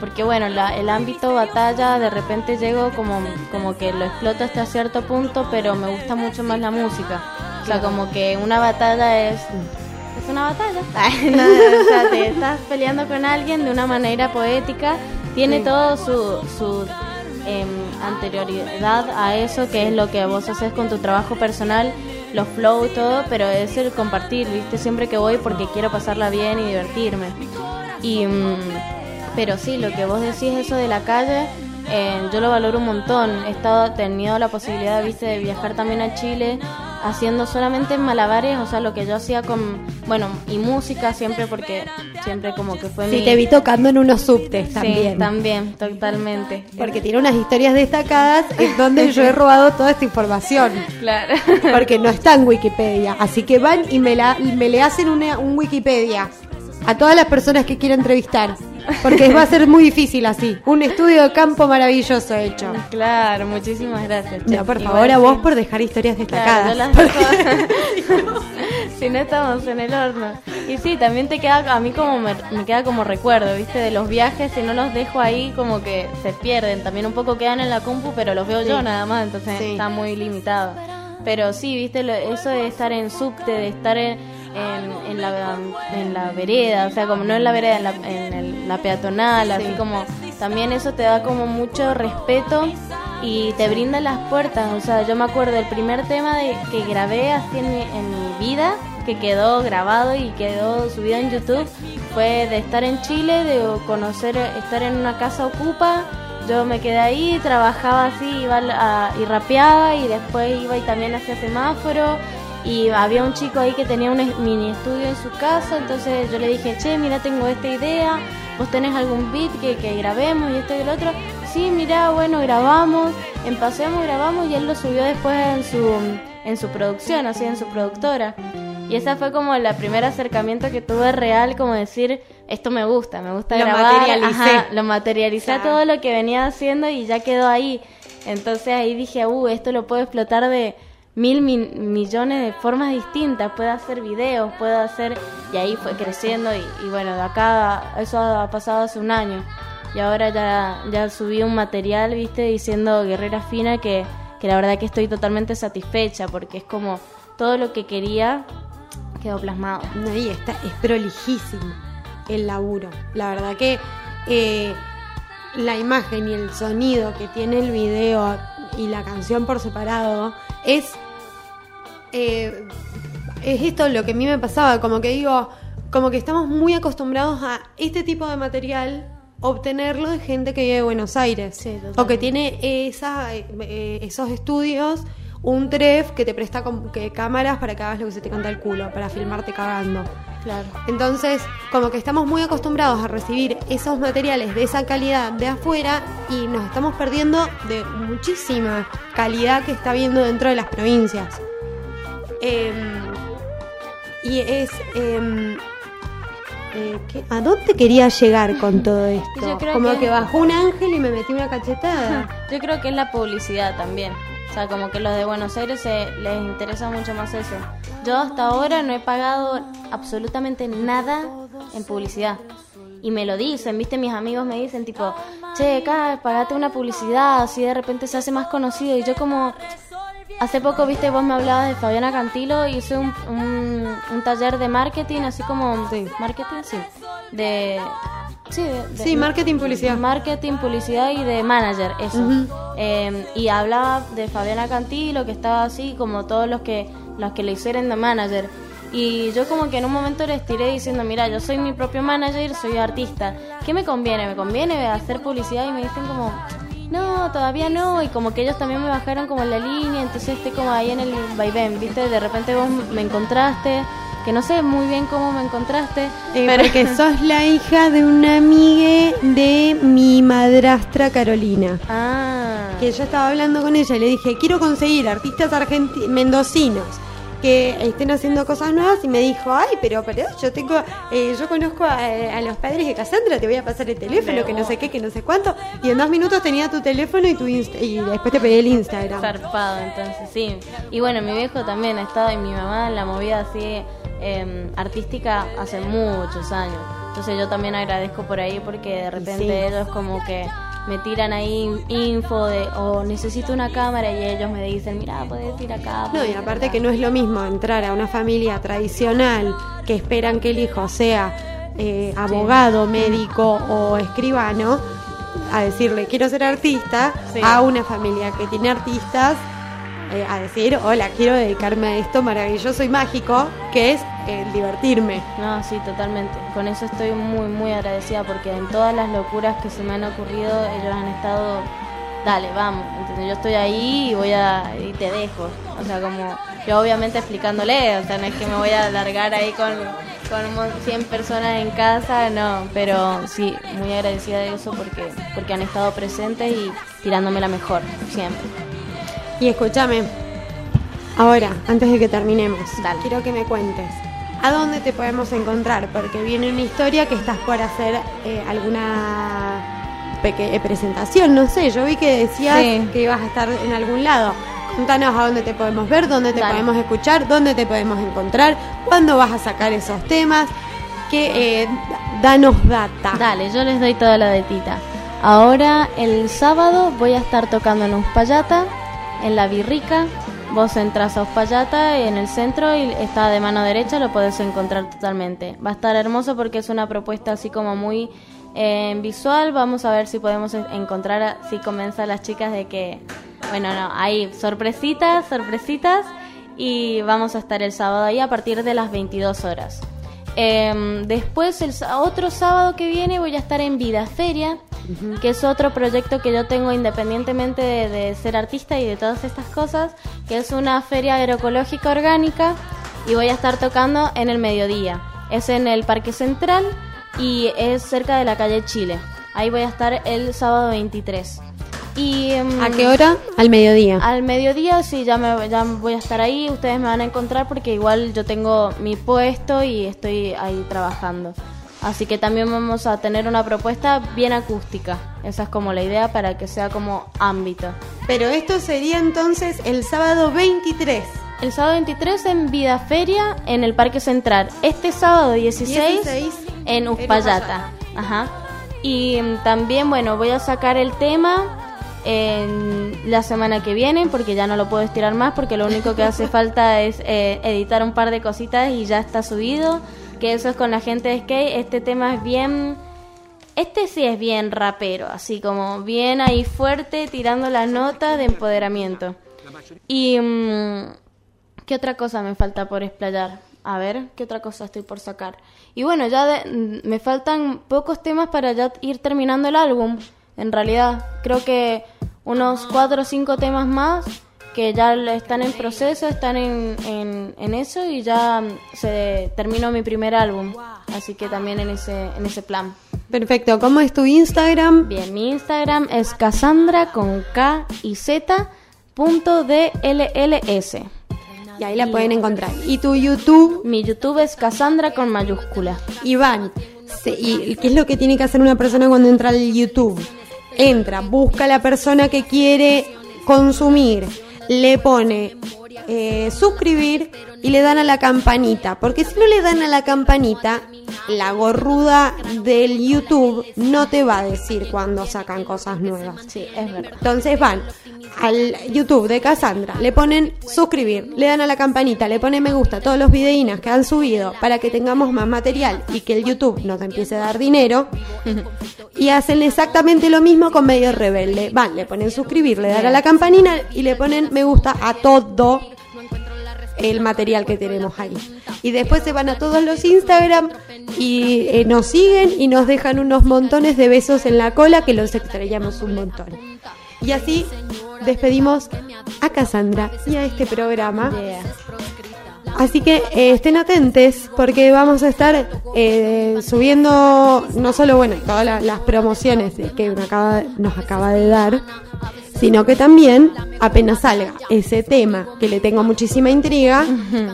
Porque bueno, la- el ámbito batalla de repente llego como, como que lo exploto hasta cierto punto, pero me gusta mucho más la música. O sea, como que una batalla es es una batalla. No, o sea, te estás peleando con alguien de una manera poética. Tiene Sí. todo su, su em, anterioridad a eso, que es lo que vos haces con tu trabajo personal, los flow, todo, pero es el compartir, ¿viste? Siempre que voy porque quiero pasarla bien y divertirme. Y, mm, pero sí, lo que vos decís, eso de la calle, eh, yo lo valoro un montón. He estado, tenido la posibilidad, viste, de viajar también a Chile haciendo solamente malabares, o sea, lo que yo hacía con, bueno, y música siempre porque siempre como que fue Sí, mi... te vi tocando en unos subtes Sí, también. también, totalmente. Porque tiene unas historias destacadas en donde yo he robado toda esta información. Claro. Porque no está en Wikipedia. Así que van y me, la, me le hacen una, un Wikipedia a todas las personas que quiera entrevistar. Porque va a ser muy difícil así. Un estudio de campo maravilloso hecho. Claro, muchísimas gracias. che. No, por Igual favor, a sí. vos por dejar historias Claro, destacadas. las dejo- si no estamos en el horno. Y sí, también te queda, a mí como me, me queda como recuerdo, ¿viste? De los viajes, si no los dejo ahí, como que se pierden. También un poco quedan en la compu, pero los veo Sí. yo nada más, entonces Sí. está muy limitado. Pero sí, ¿viste? Lo- eso de estar en subte, de estar en, en, en la, en la vereda, o sea, como no en la vereda, en la, en el- la peatonal, así como también eso te da como mucho respeto y te brinda las puertas. O sea, yo me acuerdo del primer tema de, que grabé así en mi, en mi vida, que quedó grabado y quedó subido en YouTube, fue de estar en Chile, de conocer, estar en una casa ocupa. Yo me quedé ahí, trabajaba así, iba a- y rapeaba y después iba y también hacía semáforo. Y había un chico ahí que tenía un mini estudio en su casa, entonces yo le dije, che, mira, tengo esta idea, vos tenés algún beat que, que grabemos y esto y el otro. Sí, mirá, bueno, grabamos, en Paseamos grabamos y él lo subió después en su, en su producción, así en su productora. Y esa fue como el primer acercamiento que tuve real, como decir, esto me gusta, me gusta Lo grabar. materialicé. Ajá, lo materialicé todo lo que venía haciendo y ya quedó ahí. Entonces ahí dije, uh, esto lo puedo explotar de mil mi- millones de formas distintas. Puedo hacer videos, puedo hacer... Y ahí fue creciendo y, y bueno, de acá eso ha pasado hace un año. Y ahora ya, ya subí un material, viste, diciendo Guerrera Fina que, que la verdad que estoy totalmente satisfecha porque es como todo lo que quería quedó plasmado. No, y está, es prolijísimo el laburo. La verdad que eh, la imagen y el sonido que tiene el video y la canción por separado es. Eh, es esto lo que a mí me pasaba, como que digo, como que estamos muy acostumbrados a este tipo de material obtenerlo de gente que vive en Buenos Aires o que tiene esa, eh, eh, esos estudios un tref que te presta que cámaras para que hagas lo que se te canta el culo, para filmarte cagando. Claro. Entonces, como que estamos muy acostumbrados a recibir esos materiales de esa calidad de afuera y nos estamos perdiendo de muchísima calidad que está habiendo dentro de las provincias. Em, y es... em, eh, ¿qué- ¿A dónde quería llegar con todo esto? Yo creo Como que- que... bajó un ángel y me metí una cachetada. Yo creo que es la publicidad también. O sea, como que los de Buenos Aires se- les interesa mucho más eso. Yo hasta ahora no he pagado absolutamente nada en publicidad. Y me lo dicen, viste, mis amigos me dicen tipo, che, acá pagate una publicidad, así de repente se hace más conocido. Y yo como, hace poco, viste, vos me hablabas de Fabiana Cantilo y hice un, un, un taller de marketing, así como, marketing, sí, de... Sí, de- de- Sí, marketing, publicidad. Marketing, publicidad y de manager, eso. Eh, y hablaba de Fabiana Cantilo, que estaba así, como todos los que, los que le hicieron de manager. Y yo como que en un momento les tiré diciendo, mira, yo soy mi propio manager, soy artista. ¿Qué me conviene? ¿Me conviene hacer publicidad? Y me dicen como, no, todavía no. Y como que ellos también me bajaron como en la línea, entonces estoy como ahí en el vaivén, ¿viste? De repente vos me encontraste, que no sé muy bien cómo me encontraste. Eh, pero Porque sos la hija de una amiga de mi madrastra Carolina. Ah. Que yo estaba hablando con ella y le dije, quiero conseguir artistas argentinos, mendocinos que estén haciendo cosas nuevas y me dijo, ay, pero, pero yo tengo, eh, yo conozco a, a los padres de Cassandra, te voy a pasar el teléfono, que no sé qué, que no sé cuánto, y en dos minutos tenía tu teléfono y tu Insta- y después te pedí el Instagram. Zarpado, entonces, sí. Y bueno, mi viejo también ha estado y mi mamá en la movida así eh, artística hace muchos años. Entonces yo también agradezco por ahí porque de repente sí. ellos como que me tiran ahí info de, o necesito una cámara y ellos me dicen, mira, puedes ir acá. No, y aparte acá". que no es lo mismo entrar a una familia tradicional que esperan que el hijo sea eh, abogado, médico o escribano, a decirle quiero ser artista, Sí. a una familia que tiene artistas eh, a decir hola, quiero dedicarme a esto maravilloso y mágico que es el divertirme. No, sí, totalmente. Con eso estoy muy, muy agradecida porque en todas las locuras que se me han ocurrido, ellos han estado, dale, vamos. ¿entendés? Yo estoy ahí y voy a, y te dejo. O sea, como, yo obviamente explicándole, o sea, no es que me voy a alargar ahí con, con un mon- 100 personas en casa, no, pero sí, muy agradecida de eso porque, porque han estado presentes y tirándome la mejor, siempre. Y escúchame, ahora, antes de que terminemos, quiero que me cuentes. ¿A dónde te podemos encontrar? Porque viene una historia que estás por hacer eh, alguna eh, presentación, no sé, yo vi que decías Sí. que ibas a estar en algún lado. Contanos a dónde te podemos ver, dónde te Dale. podemos escuchar, dónde te podemos encontrar, cuándo vas a sacar esos temas, que eh, danos data. Dale, yo les doy toda la datita. Ahora, el sábado, voy a estar tocando en Uspallata, en La Birrica. Vos entras a Uspallata en el centro y está de mano derecha, lo podés encontrar totalmente. Va a estar hermoso porque es una propuesta así como muy eh, visual. Vamos a ver si podemos en- encontrar, si convence a las chicas de que, bueno, no, hay sorpresitas, sorpresitas. Y vamos a estar el sábado ahí a partir de las 22 horas. Em, después, el otro sábado que viene, voy a estar en Vida Feria, que es otro proyecto que yo tengo independientemente de, de ser artista y de todas estas cosas, que es una feria agroecológica orgánica y voy a estar tocando en el mediodía. Es en el Parque Central y es cerca de la calle Chile. Ahí voy a estar el sábado 23. Y, mm, ¿A qué hora? Al mediodía. Al mediodía sí, ya, me, ya voy a estar ahí, ustedes me van a encontrar porque igual yo tengo mi puesto y estoy ahí trabajando. Así que también vamos a tener una propuesta bien acústica. Esa es como la idea para que sea como ámbito. Pero esto sería entonces el sábado 23. El sábado 23 en Vida Feria en el Parque Central. Este sábado 16, 16 en Uspallata. Ajá. Y mm, también, bueno, voy a sacar el tema en la semana que viene porque ya no lo puedo estirar más porque lo único que hace falta es eh, editar un par de cositas y ya está subido. Que eso es con la gente de skate. Este tema es bien... Este sí es bien rapero, así como bien ahí fuerte, tirando las notas de empoderamiento. Y... mm, ¿Qué otra cosa me falta por explayar? A ver, ¿qué otra cosa estoy por sacar? Y bueno, ya de- me faltan pocos temas para ya ir terminando el álbum. En realidad, creo que unos cuatro o cinco temas más que ya están en proceso, están en, en, en eso y ya mm, se terminó mi primer álbum. Así que también en ese, en ese plan. Perfecto. ¿Cómo es tu Instagram? Bien, mi Instagram es Cassandra con K y Z punto DLLS. Y ahí la pueden encontrar. ¿Y tu YouTube? Mi YouTube es Cassandra con mayúscula. Iván, ¿y qué es lo que tiene que hacer una persona cuando entra al YouTube? Entra, busca a la persona que quiere consumir, le pone eh, suscribir y le dan a la campanita. Porque si no le dan a la campanita, la gorruda del YouTube no te va a decir cuando sacan cosas nuevas. Sí, es verdad. Entonces van al YouTube de Cassandra, le ponen suscribir, le dan a la campanita, le ponen me gusta a todos los videínas que han subido para que tengamos más material y que el YouTube nos empiece a dar dinero. y hacen exactamente lo mismo con Medio Rebelde. Van, le ponen suscribir, le dan a la campanita y le ponen me gusta a todo el material que tenemos ahí. Y después se van a todos los Instagram y eh, nos siguen y nos dejan unos montones de besos en la cola que los extrañamos un montón. Y así despedimos a Cassandra y a este programa. Así que eh, estén atentes porque vamos a estar eh, subiendo no solo bueno todas la- las promociones que acaba- nos acaba de dar, sino que también apenas salga ese tema que le tengo muchísima intriga,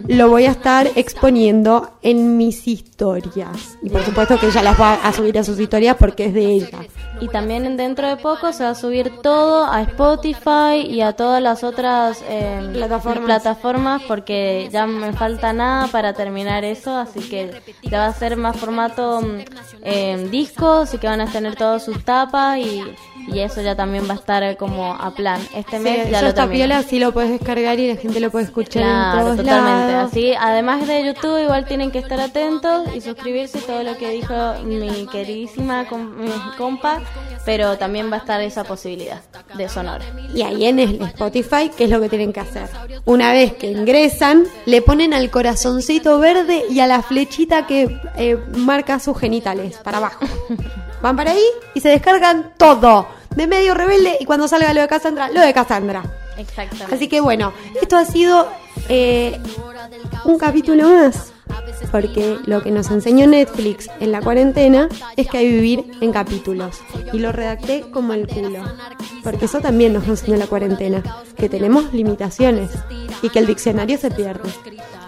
lo voy a estar exponiendo en mis historias. Y por supuesto que ella las va a subir a sus historias porque es de ella. Y también dentro de poco se va a subir todo a Spotify y a todas las otras eh, Plataformas. plataformas porque ya me falta nada para terminar eso, así que ya va a ser más formato mm, eh, disco, así que van a tener todas sus tapas y, y eso ya también va a estar como a plan. Este Sí, mes ya eso lo está piola, sí lo puedes descargar y la gente lo puede escuchar en Claro, todos totalmente. lados. Así, además de YouTube, igual tienen que estar atentos y suscribirse todo lo que dijo mi queridísima compa, pero también va a estar esa posibilidad de Sonora. Y ahí en el Spotify, ¿qué es lo que tienen que hacer? Una vez que ingresan, le ponen al corazoncito verde y a la flechita que eh, marca sus genitales, para abajo. Van para ahí y se descargan todo. De medio rebelde y cuando salga lo de Cassandra, lo de Cassandra. Exactamente. Así que bueno, esto ha sido eh, un capítulo más. Porque lo que nos enseñó Netflix en la cuarentena es que hay que vivir en capítulos. Y lo redacté como el culo. Porque eso también nos enseñó la cuarentena. Que tenemos limitaciones. Y que el diccionario se pierde.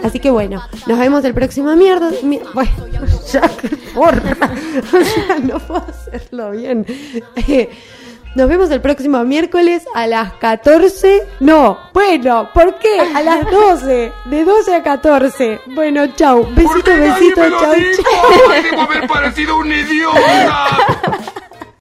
Así que bueno, nos vemos el próximo mierda. mi- bueno, ya porra. Ya no puedo hacerlo bien. Nos vemos el próximo miércoles a las 14. No, bueno, ¿por qué? A las 12. De 12 a 14. Bueno, chau. Besito, ¿Por qué nadie besito, chau, chau. Parecido un idiota.